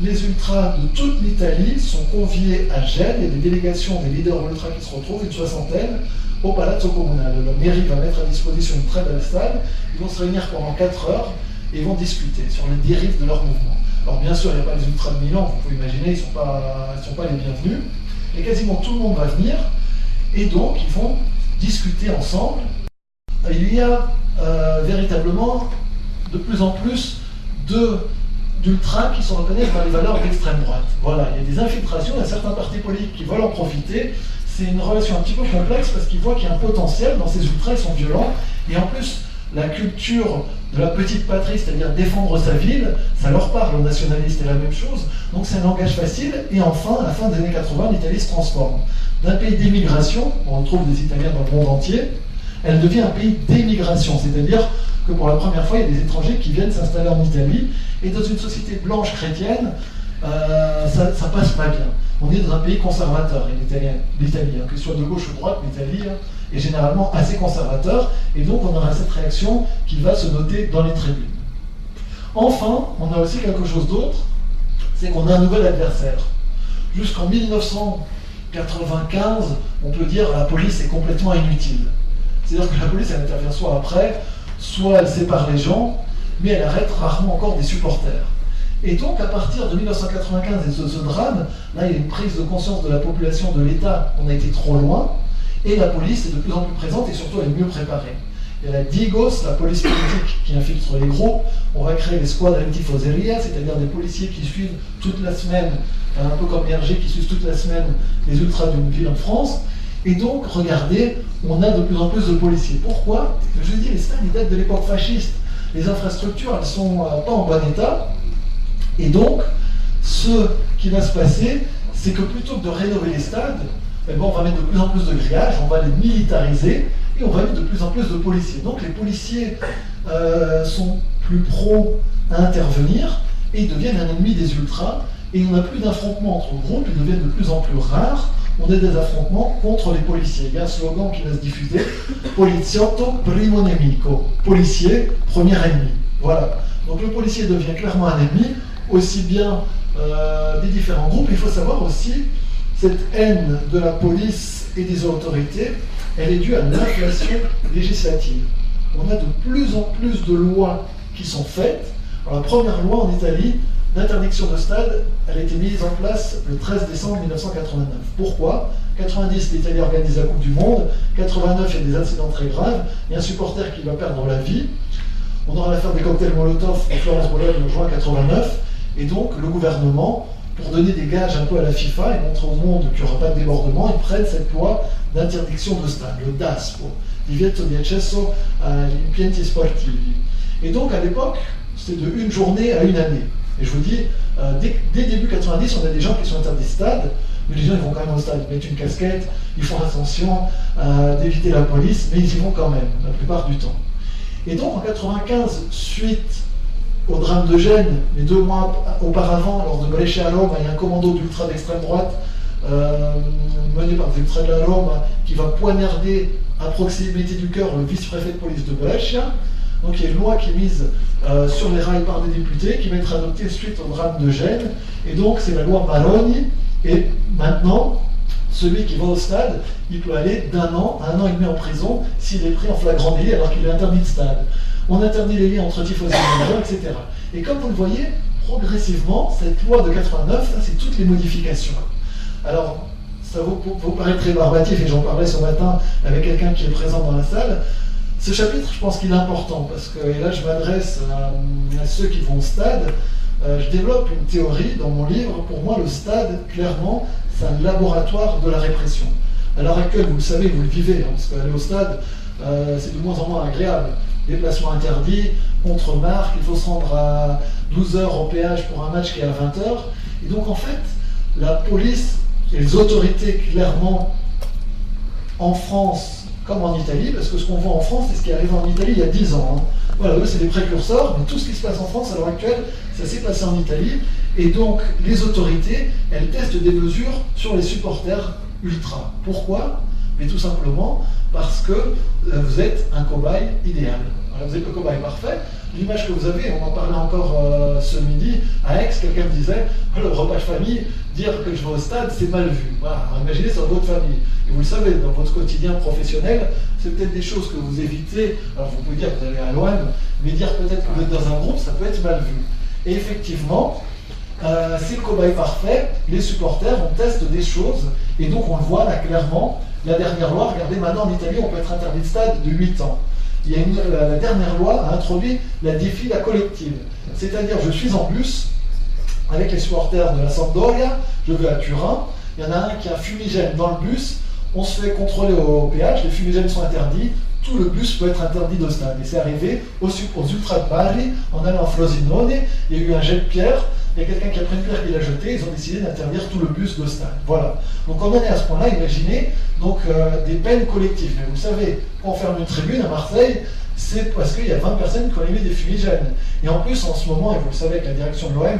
S2: les ultras de toute l'Italie sont conviés à Gênes. Il y a des délégations des leaders ultras qui se retrouvent, une soixantaine, au Palazzo Comunale. La mairie va mettre à disposition une très belle salle. Ils vont se réunir pendant 4 heures et vont discuter sur les dérives de leur mouvement. Alors bien sûr, il n'y a pas les ultras de Milan, vous pouvez imaginer, ils ne sont, pas, les bienvenus. Et quasiment tout le monde va venir. Et donc, ils vont discuter ensemble. Il y a euh, véritablement de plus en plus d'ultras qui sont reconnus par les valeurs d'extrême droite. Voilà, il y a des infiltrations, il y a certains partis politiques qui veulent en profiter. C'est une relation un petit peu complexe parce qu'ils voient qu'il y a un potentiel dans ces ultras, ils sont violents. Et en plus, la culture de la petite patrie, c'est-à-dire défendre sa ville, ça leur parle aux nationalistes, et la même chose. Donc c'est un langage facile. Et enfin, à la fin des années 80, l'Italie se transforme. D'un pays d'émigration, on retrouve des Italiens dans le monde entier, elle devient un pays d'émigration, c'est-à-dire que pour la première fois, il y a des étrangers qui viennent s'installer en Italie. Et dans une société blanche chrétienne, euh, ça, passe pas bien. On est dans un pays conservateur, l'Italie, hein, que ce soit de gauche ou de droite, l'Italie hein, est généralement assez conservateur, et donc on aura cette réaction qui va se noter dans les tribunes. Enfin, on a aussi quelque chose d'autre, c'est qu'on a un nouvel adversaire. Jusqu'en 1995, on peut dire la police est complètement inutile. C'est-à-dire que la police, elle intervient soit après, soit elle sépare les gens, mais elle arrête rarement encore des supporters. Et donc, à partir de 1995 et de ce, drame, là, il y a une prise de conscience de la population, de l'État, on a été trop loin, et la police est de plus en plus présente et surtout elle est mieux préparée. Il y a la DIGOS, la police politique, qui infiltre les groupes. On va créer les squads antifoseria, c'est-à-dire des policiers qui suivent toute la semaine, un peu comme RG, qui suivent toute la semaine les ultras d'une ville en France. Et donc, regardez, on a de plus en plus de policiers. Pourquoi? Je dis, les stades, ils datent de l'époque fasciste. Les infrastructures, elles ne sont euh, pas en bon état. Et donc, ce qui va se passer, c'est que plutôt que de rénover les stades, eh ben, on va mettre de plus en plus de grillages, on va les militariser et on va mettre de plus en plus de policiers. Donc les policiers euh, sont plus pros à intervenir et ils deviennent un ennemi des ultras. Et on n'a plus d'affrontements entre groupes, ils deviennent de plus en plus rares. On a des affrontements contre les policiers. Il y a un slogan qui va se diffuser Poliziotto primo nemico. Policier, premier ennemi. Voilà. Donc le policier devient clairement un ennemi, aussi bien euh, des différents groupes. Il faut savoir aussi cette haine de la police et des autorités, elle est due à l'inflation législative. On a de plus en plus de lois qui sont faites. la première loi en Italie d'interdiction de stade, elle a été mise en place le 13 décembre 1989. Pourquoi? 90, l'Italie organise la Coupe du Monde. 89, il y a des incidents très graves. Il y a un supporter qui va perdre la vie. On aura l'affaire des cocktails Molotov en Florence-Bologne en juin 89. Et donc, le gouvernement pour donner des gages un peu à la FIFA et montrer au monde qu'il n'y aura pas de débordement, ils prennent cette loi d'interdiction de stade, le DASPO, divieto di accesso agli impianti. Et donc à l'époque, c'était de une journée à une année. Et je vous dis, euh, dès, dès, début 90, on a des gens qui sont interdits de stade, mais les gens ils vont quand même au stade, ils mettent une casquette, ils font attention euh, d'éviter la police, mais ils y vont quand même, la plupart du temps. Et donc en 95, suite au drame de Gênes, mais deux mois auparavant, lors de Brescia à il y a un commando d'ultra d'extrême droite euh, mené par des ultras de la Rome qui va poignarder à proximité du cœur le vice-préfet de police de Brescia. Donc il y a une loi qui est mise euh, sur les rails par des députés, qui va être adoptée suite au drame de Gênes. Et donc c'est la loi Maroni. Et maintenant, celui qui va au stade, il peut aller d'un an à un an et demi en prison s'il est pris en flagrant délit alors qu'il est interdit de stade on interdit les liens entre tifosi et etc. Et comme vous le voyez, progressivement, cette loi de 89, c'est toutes les modifications. Alors, ça vous, vous paraît très barbatif, et j'en parlais ce matin avec quelqu'un qui est présent dans la salle. Ce chapitre, je pense qu'il est important, parce que, et là je m'adresse à, ceux qui vont au stade, euh, je développe une théorie dans mon livre. Pour moi, le stade, clairement, c'est un laboratoire de la répression. À l'heure actuelle, vous le savez, vous le vivez, hein, parce qu'aller au stade, euh, c'est de moins en moins agréable déplacement interdit, contre-marque, il faut se rendre à 12 heures au péage pour un match qui est à 20 heures. Et donc en fait, la police Et les autorités, clairement, en France comme en Italie, parce que ce qu'on voit en France, c'est ce qui est arrivé en Italie il y a 10 ans. Hein. Voilà, eux, c'est des précurseurs, mais tout ce qui se passe en France à l'heure actuelle, ça s'est passé en Italie. Et donc, les autorités, elles testent des mesures sur les supporters ultra. Pourquoi? Mais tout simplement parce que euh, vous êtes un cobaye idéal. vous êtes le cobaye parfait. L'image que vous avez, on en parlait encore euh, ce midi, à Aix, quelqu'un me disait, le repas de famille, dire que je vais au stade, c'est mal vu. Voilà, imaginez sur votre famille. Et vous le savez, dans votre quotidien professionnel, c'est peut-être des choses que vous évitez. Alors vous pouvez dire que vous allez à l'OM, mais dire peut-être que vous êtes dans un groupe, ça peut être mal vu. Et effectivement, euh, c'est le cobaye parfait. Les supporters, on teste des choses. Et donc on le voit là clairement. La dernière loi, regardez maintenant en Italie, on peut être interdit de stade de 8 ans. Il y a la, dernière loi a introduit la défi la collective. C'est-à-dire, je suis en bus avec les supporters de la Sampdoria, je vais à Turin, il y en a un qui a un fumigène dans le bus, on se fait contrôler au, péage, les fumigènes sont interdits, tout le bus peut être interdit de stade. Et c'est arrivé aux, aux Ultra de Bari, en allant à Frosinone, il y a eu un jet de pierre, il y a quelqu'un qui a pris une pierre qui l'a jetée, ils ont décidé d'interdire tout le bus de stade. Voilà. Donc on en est à ce point-là, imaginez donc euh, des peines collectives. Mais vous savez, quand on ferme une tribune à Marseille, c'est parce qu'il y a 20 personnes qui ont émis des fumigènes. Et en plus, en ce moment, et vous le savez avec la direction de l'OM,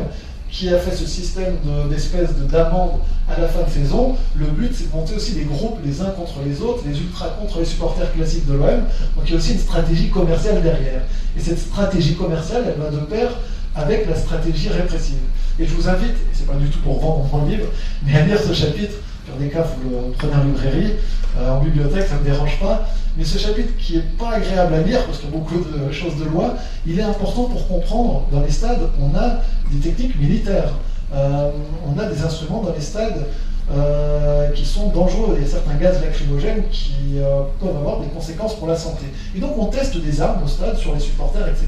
S2: qui a fait ce système d'espèces de, d'amende à la fin de saison, le but c'est de monter aussi des groupes les uns contre les autres, les ultras contre les supporters classiques de l'OM. Donc il y a aussi une stratégie commerciale derrière. Et cette stratégie commerciale, elle va de pair avec la stratégie répressive. Et je vous invite, et c'est pas du tout pour vendre mon livre, mais à lire ce chapitre. Sur des cas, vous le prenez en librairie, euh, en bibliothèque, ça ne me dérange pas. Mais ce chapitre qui n'est pas agréable à lire, parce qu'il y a beaucoup de choses de loi, il est important pour comprendre, dans les stades, on a des techniques militaires. Euh, on a des instruments dans les stades euh, qui sont dangereux. Il y a certains gaz lacrymogènes qui euh, peuvent avoir des conséquences pour la santé. Et donc on teste des armes au stade sur les supporters, etc.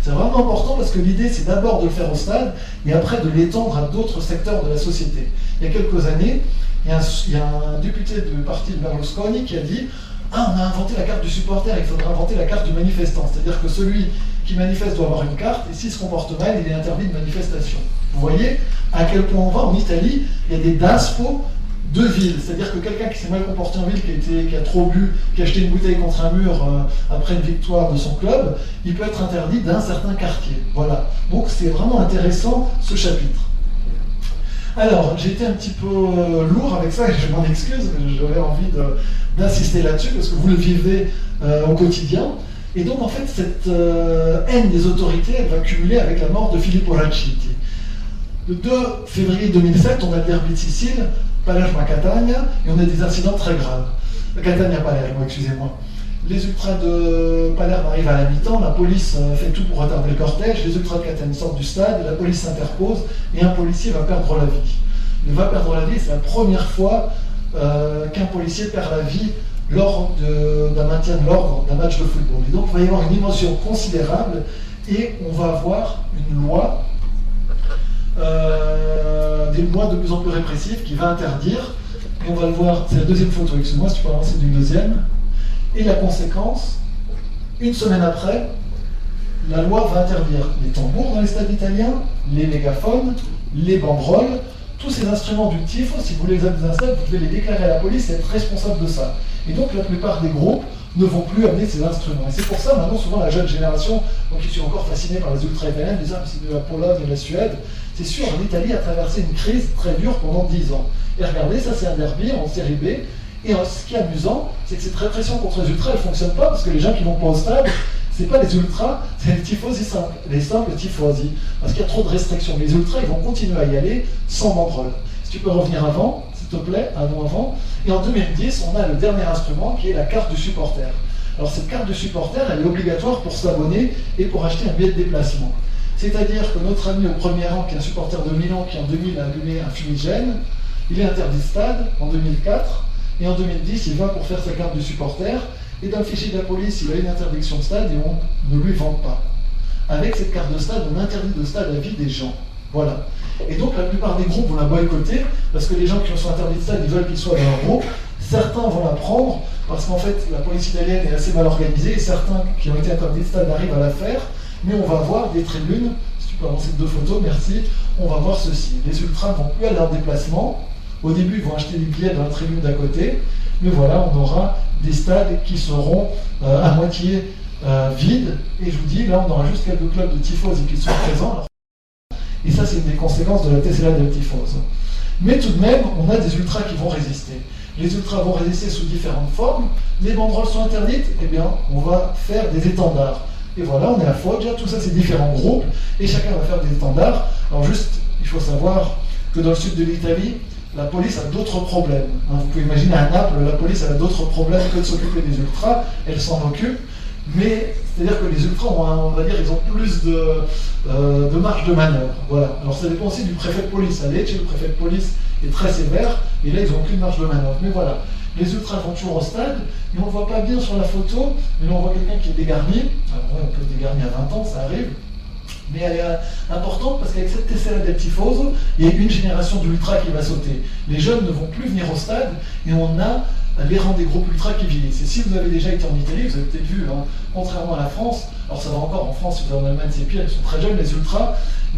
S2: C'est vraiment important parce que l'idée c'est d'abord de le faire au stade et après de l'étendre à d'autres secteurs de la société. Il y a quelques années, il y a un, député du parti de Berlusconi qui a dit ah, on a inventé la carte du supporter, il faudrait inventer la carte du manifestant. C'est-à-dire que celui qui manifeste doit avoir une carte, et s'il se comporte mal, il est interdit de manifestation. Vous voyez à quel point on va en Italie, il y a des DASPO de ville. C'est-à-dire que quelqu'un qui s'est mal comporté en ville, qui a, trop bu, qui a acheté une bouteille contre un mur euh, après une victoire de son club, il peut être interdit d'un certain quartier. Voilà. Donc c'est vraiment intéressant ce chapitre. Alors, j'ai été un petit peu euh, lourd avec ça et je m'en excuse, j'avais envie d'insister là-dessus parce que vous le vivez euh, au quotidien. Et donc, en fait, cette haine des autorités, elle va cumuler avec la mort de Filippo Raciti. Le 2 février 2007, on a le derby de Sicile, Palermo à Catania, et on a des incidents très graves. Catania Palermo, excusez-moi. Les ultras de Palerme arrivent à la mi-temps, la police euh, fait tout pour retarder le cortège, les ultras de Catania sortent du stade, la police s'interpose, et un policier va perdre la vie. Il va perdre la vie, c'est la première fois euh, qu'un policier perd la vie d'un maintien de l'ordre d'un match de football. Et donc il va y avoir une émotion considérable, et on va avoir une loi euh, des lois de plus en plus répressives qui va interdire, et on va le voir, c'est la deuxième photo, excuse-moi si tu peux avancer d'une deuxième, et la conséquence, une semaine après, la loi va interdire les tambours dans les stades italiens, les mégaphones, les banderoles, tous ces instruments du TIFO, si vous les avez installés, vous devez les déclarer à la police et être responsable de ça. Et donc la plupart des groupes ne vont plus amener ces instruments. Et c'est pour ça, maintenant, souvent, la jeune génération, donc qui suis encore fasciné par les ultra-italiens, ah, c'est de la Pologne et de la Suède. C'est sûr, l'Italie a traversé une crise très dure pendant 10 ans. Et regardez, ça c'est un derby en série B. Et ce qui est amusant, c'est que cette répression contre les ultras, elle ne fonctionne pas parce que les gens qui vont pas au stade, c'est pas les ultras, c'est les tifosi simples, les simples tifosi. Parce qu'il y a trop de restrictions. Les ultras, ils vont continuer à y aller sans banderole. Si tu peux revenir avant, s'il te plaît, avant, avant. Et en 2010, on a le dernier instrument qui est la carte du supporter. Alors cette carte du supporter, elle est obligatoire pour s'abonner et pour acheter un billet de déplacement. C'est-à-dire que notre ami au premier rang, qui est un supporter de Milan, qui en 2000 a allumé un fumigène, il est interdit de stade en 2004, et en 2010, il va pour faire sa carte de supporter, et dans le fichier de la police, il a une interdiction de stade et on ne lui vend pas. Avec cette carte de stade, on interdit de stade la vie des gens. Voilà. Et donc la plupart des groupes vont la boycotter, parce que les gens qui sont interdits de stade, ils veulent qu'ils soient dans leur groupe. Certains vont la prendre, parce qu'en fait, la police italienne est assez mal organisée, et certains qui ont été interdits de stade arrivent à la faire mais on va voir des tribunes, si tu peux avancer deux photos, merci, on va voir ceci. Les ultras ne vont plus aller en déplacement, Au début, ils vont acheter des billets dans la tribune d'à côté, mais voilà, on aura des stades qui seront à moitié vides. Et je vous dis, là, on aura juste quelques clubs de typhose qui sont présents. Et ça, c'est une des conséquences de la Tesla de la typhose. Mais tout de même, on a des ultras qui vont résister. Les ultras vont résister sous différentes formes. Les banderoles sont interdites, eh bien, on va faire des étendards. Et voilà, on est à Foggia, tout ça c'est différents groupes, et chacun va faire des étendards. Alors juste, il faut savoir que dans le sud de l'Italie, la police a d'autres problèmes. Hein, vous pouvez imaginer à Naples, la police a d'autres problèmes que de s'occuper des ultras, elle s'en occupe, mais c'est-à-dire que les ultras ont, on va dire, ils ont plus de, euh, de marge de manœuvre. Voilà. Alors ça dépend aussi du préfet de police. À Lecce, le préfet de police est très sévère, et là ils n'ont aucune marge de manœuvre. Mais voilà, les ultras vont toujours au stade, mais on ne voit pas bien sur la photo, mais là on voit quelqu'un qui est dégarni. Alors ouais, on peut être dégarni à 20 ans, ça arrive. Mais elle est importante parce qu'avec cette Tessera del Tifoso, il y a une génération d'ultra qui va sauter. Les jeunes ne vont plus venir au stade et on a les rangs des groupes ultra qui vieillissent. Et si vous avez déjà été en Italie, vous avez peut-être vu, hein, contrairement à la France, alors ça va encore en France, si vous allez en Allemagne, c'est pire, ils sont très jeunes, les ultras,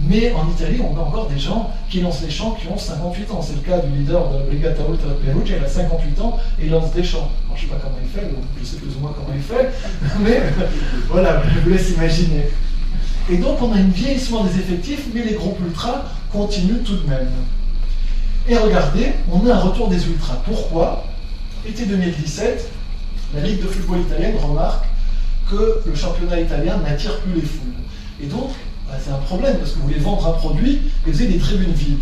S2: mais en Italie, on a encore des gens qui lancent les chants qui ont 58 ans. C'est le cas du leader de Brigata Ultra Perugia, il a 58 ans et il lance des chants. Alors, je ne sais pas comment il fait, je sais plus ou moins comment il fait, mais voilà, je vous laisse imaginer. Et donc, on a un vieillissement des effectifs, mais les groupes ultras continuent tout de même. Et regardez, on a un retour des ultras. Pourquoi? Été 2017, la Ligue de football italienne remarque que le championnat italien n'attire plus les foules. Et donc, bah, c'est un problème parce que vous voulez vendre un produit et vous avez des tribunes vides.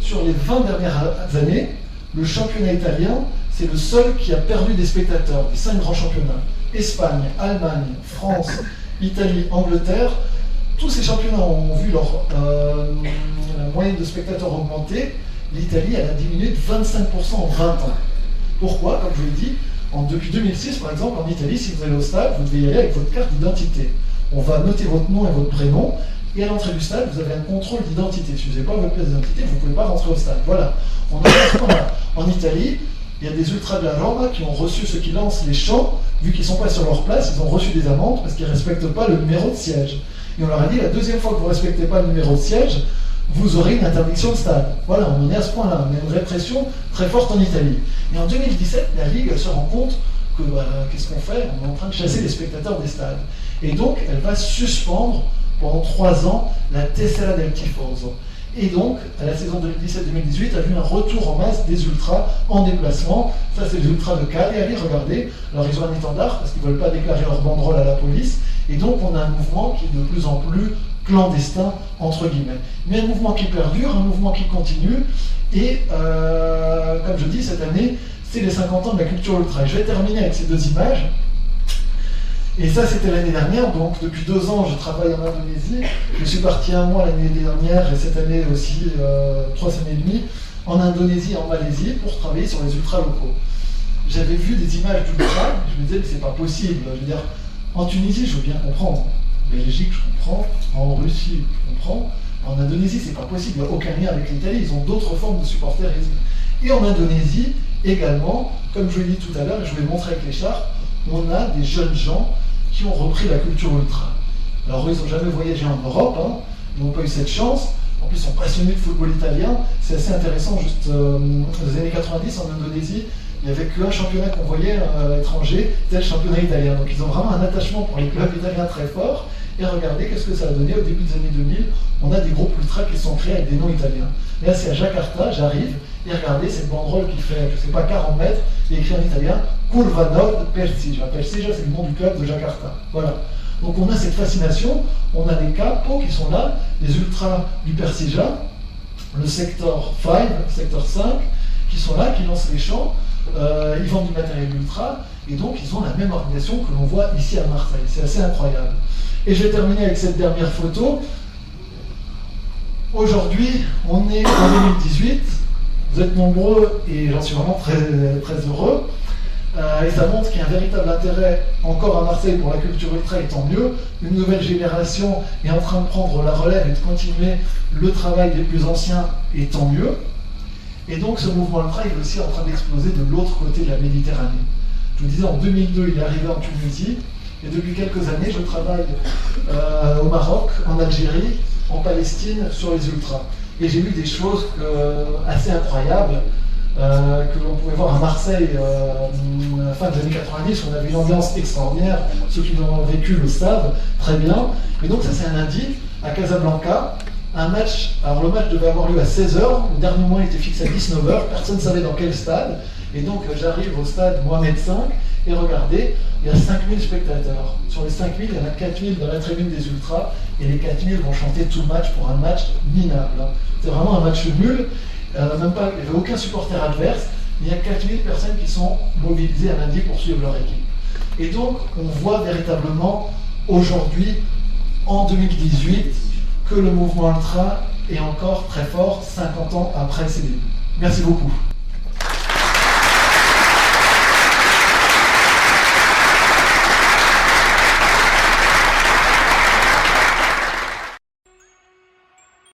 S2: Sur les 20 dernières années, le championnat italien, c'est le seul qui a perdu des spectateurs, des cinq grands championnats. Espagne, Allemagne, France, Italie, Angleterre, tous ces championnats ont vu leur euh, moyenne de spectateurs augmenter. L'Italie, elle a diminué de 25% en 20 ans. Pourquoi Comme je vous l'ai dit, depuis 2006, par exemple, en Italie, si vous allez au stade, vous devez y aller avec votre carte d'identité. On va noter votre nom et votre prénom, et à l'entrée du stade, vous avez un contrôle d'identité. Si vous n'avez pas votre pièce d'identité, vous ne pouvez pas rentrer au stade. Voilà. On a en Italie, il y a des ultras de la Roma qui ont reçu ceux qui lancent les chants, vu qu'ils ne sont pas sur leur place, ils ont reçu des amendes parce qu'ils ne respectent pas le numéro de siège. Et on leur a dit, la deuxième fois que vous ne respectez pas le numéro de siège, vous aurez une interdiction de stade. Voilà, on en est à ce point-là. On a une répression très forte en Italie. Et en 2017, la Ligue se rend compte que, bah, qu'est-ce qu'on fait? On est en train de chasser les spectateurs des stades. Et donc, elle va suspendre pendant trois ans la Tessera del Tifoso. Et donc, à la saison 2017-2018, a vu un retour en masse des ultras en déplacement. Ça, c'est les ultras de Cagliari, regardez. Alors, ils ont un étendard parce qu'ils ne veulent pas déclarer leur banderole à la police. Et donc, on a un mouvement qui est de plus en plus clandestin, entre guillemets. Mais un mouvement qui perdure, un mouvement qui continue. Et, euh, comme je dis, cette année, c'est les 50 ans de la culture ultra. Et je vais terminer avec ces deux images. Et ça, c'était l'année dernière. Donc, depuis deux ans, je travaille en Indonésie. Je suis parti un mois l'année dernière et cette année aussi, euh, trois semaines et demie, en Indonésie et en Malaisie pour travailler sur les ultras locaux. J'avais vu des images d'ultra, je me disais, mais c'est pas possible. Je veux dire, en Tunisie, je veux bien comprendre. En Belgique, je comprends. En Russie, je comprends. En Indonésie, c'est pas possible. Il n'y a aucun lien avec l'Italie. Ils ont d'autres formes de supporterisme. Et en Indonésie, également, comme je l'ai dit tout à l'heure, je l'ai montré avec les chars, on a des jeunes gens qui ont repris la culture ultra. Alors eux, ils n'ont jamais voyagé en Europe, hein, ils n'ont pas eu cette chance. En plus, ils sont passionnés de football italien. C'est assez intéressant, juste euh, dans les années 90 en Indonésie, il n'y avait qu'un championnat qu'on voyait euh, à l'étranger, c'était le championnat italien. Donc ils ont vraiment un attachement pour les clubs italiens très fort. Et regardez qu'est-ce que ça a donné au début des années 2000. On a des groupes ultra qui sont créés avec des noms italiens. Là, c'est à Jakarta, j'arrive, et regardez cette banderole qui fait, je ne sais pas, 40 mètres, et écrit en italien Curva Nord Persija. Persija, c'est le nom du club de Jakarta. Voilà. Donc on a cette fascination, on a des capos qui sont là, les ultras du Persija, le secteur 5, secteur 5, qui sont là, qui lancent les champs, euh, ils vendent du matériel ultra, et donc ils ont la même organisation que l'on voit ici à Marseille. C'est assez incroyable. Et je vais terminer avec cette dernière photo. Aujourd'hui, on est en 2018, vous êtes nombreux et j'en suis vraiment très, très heureux. Euh, et ça montre qu'il y a un véritable intérêt encore à Marseille pour la culture ultra, et tant mieux. Une nouvelle génération est en train de prendre la relève et de continuer le travail des plus anciens, et tant mieux. Et donc ce mouvement ultra est aussi en train d'exploser de l'autre côté de la Méditerranée. Je vous disais, en 2002, il est arrivé en Tunisie, et depuis quelques années, je travaille euh, au Maroc, en Algérie, en Palestine, sur les ultras. Et j'ai vu des choses assez incroyables. Euh, que l'on pouvait voir à Marseille euh, fin des années 90, on avait une ambiance extraordinaire, ceux qui l'ont vécu le savent très bien. Et donc ça c'est un lundi à Casablanca, un match, alors le match devait avoir lieu à 16h, le dernier mois était fixé à 19h, personne ne savait dans quel stade, et donc euh, j'arrive au stade Mohamed V, et regardez, il y a 5000 spectateurs. Sur les 5000, il y en a 4000 dans la tribune des Ultras, et les 4000 vont chanter tout match pour un match minable. C'est vraiment un match nul, il n'y avait aucun supporter adverse, il y a 4000 personnes qui sont mobilisées à lundi pour suivre leur équipe. Et donc, on voit véritablement aujourd'hui, en 2018, que le mouvement ultra est encore très fort 50 ans après ses débuts. Merci beaucoup.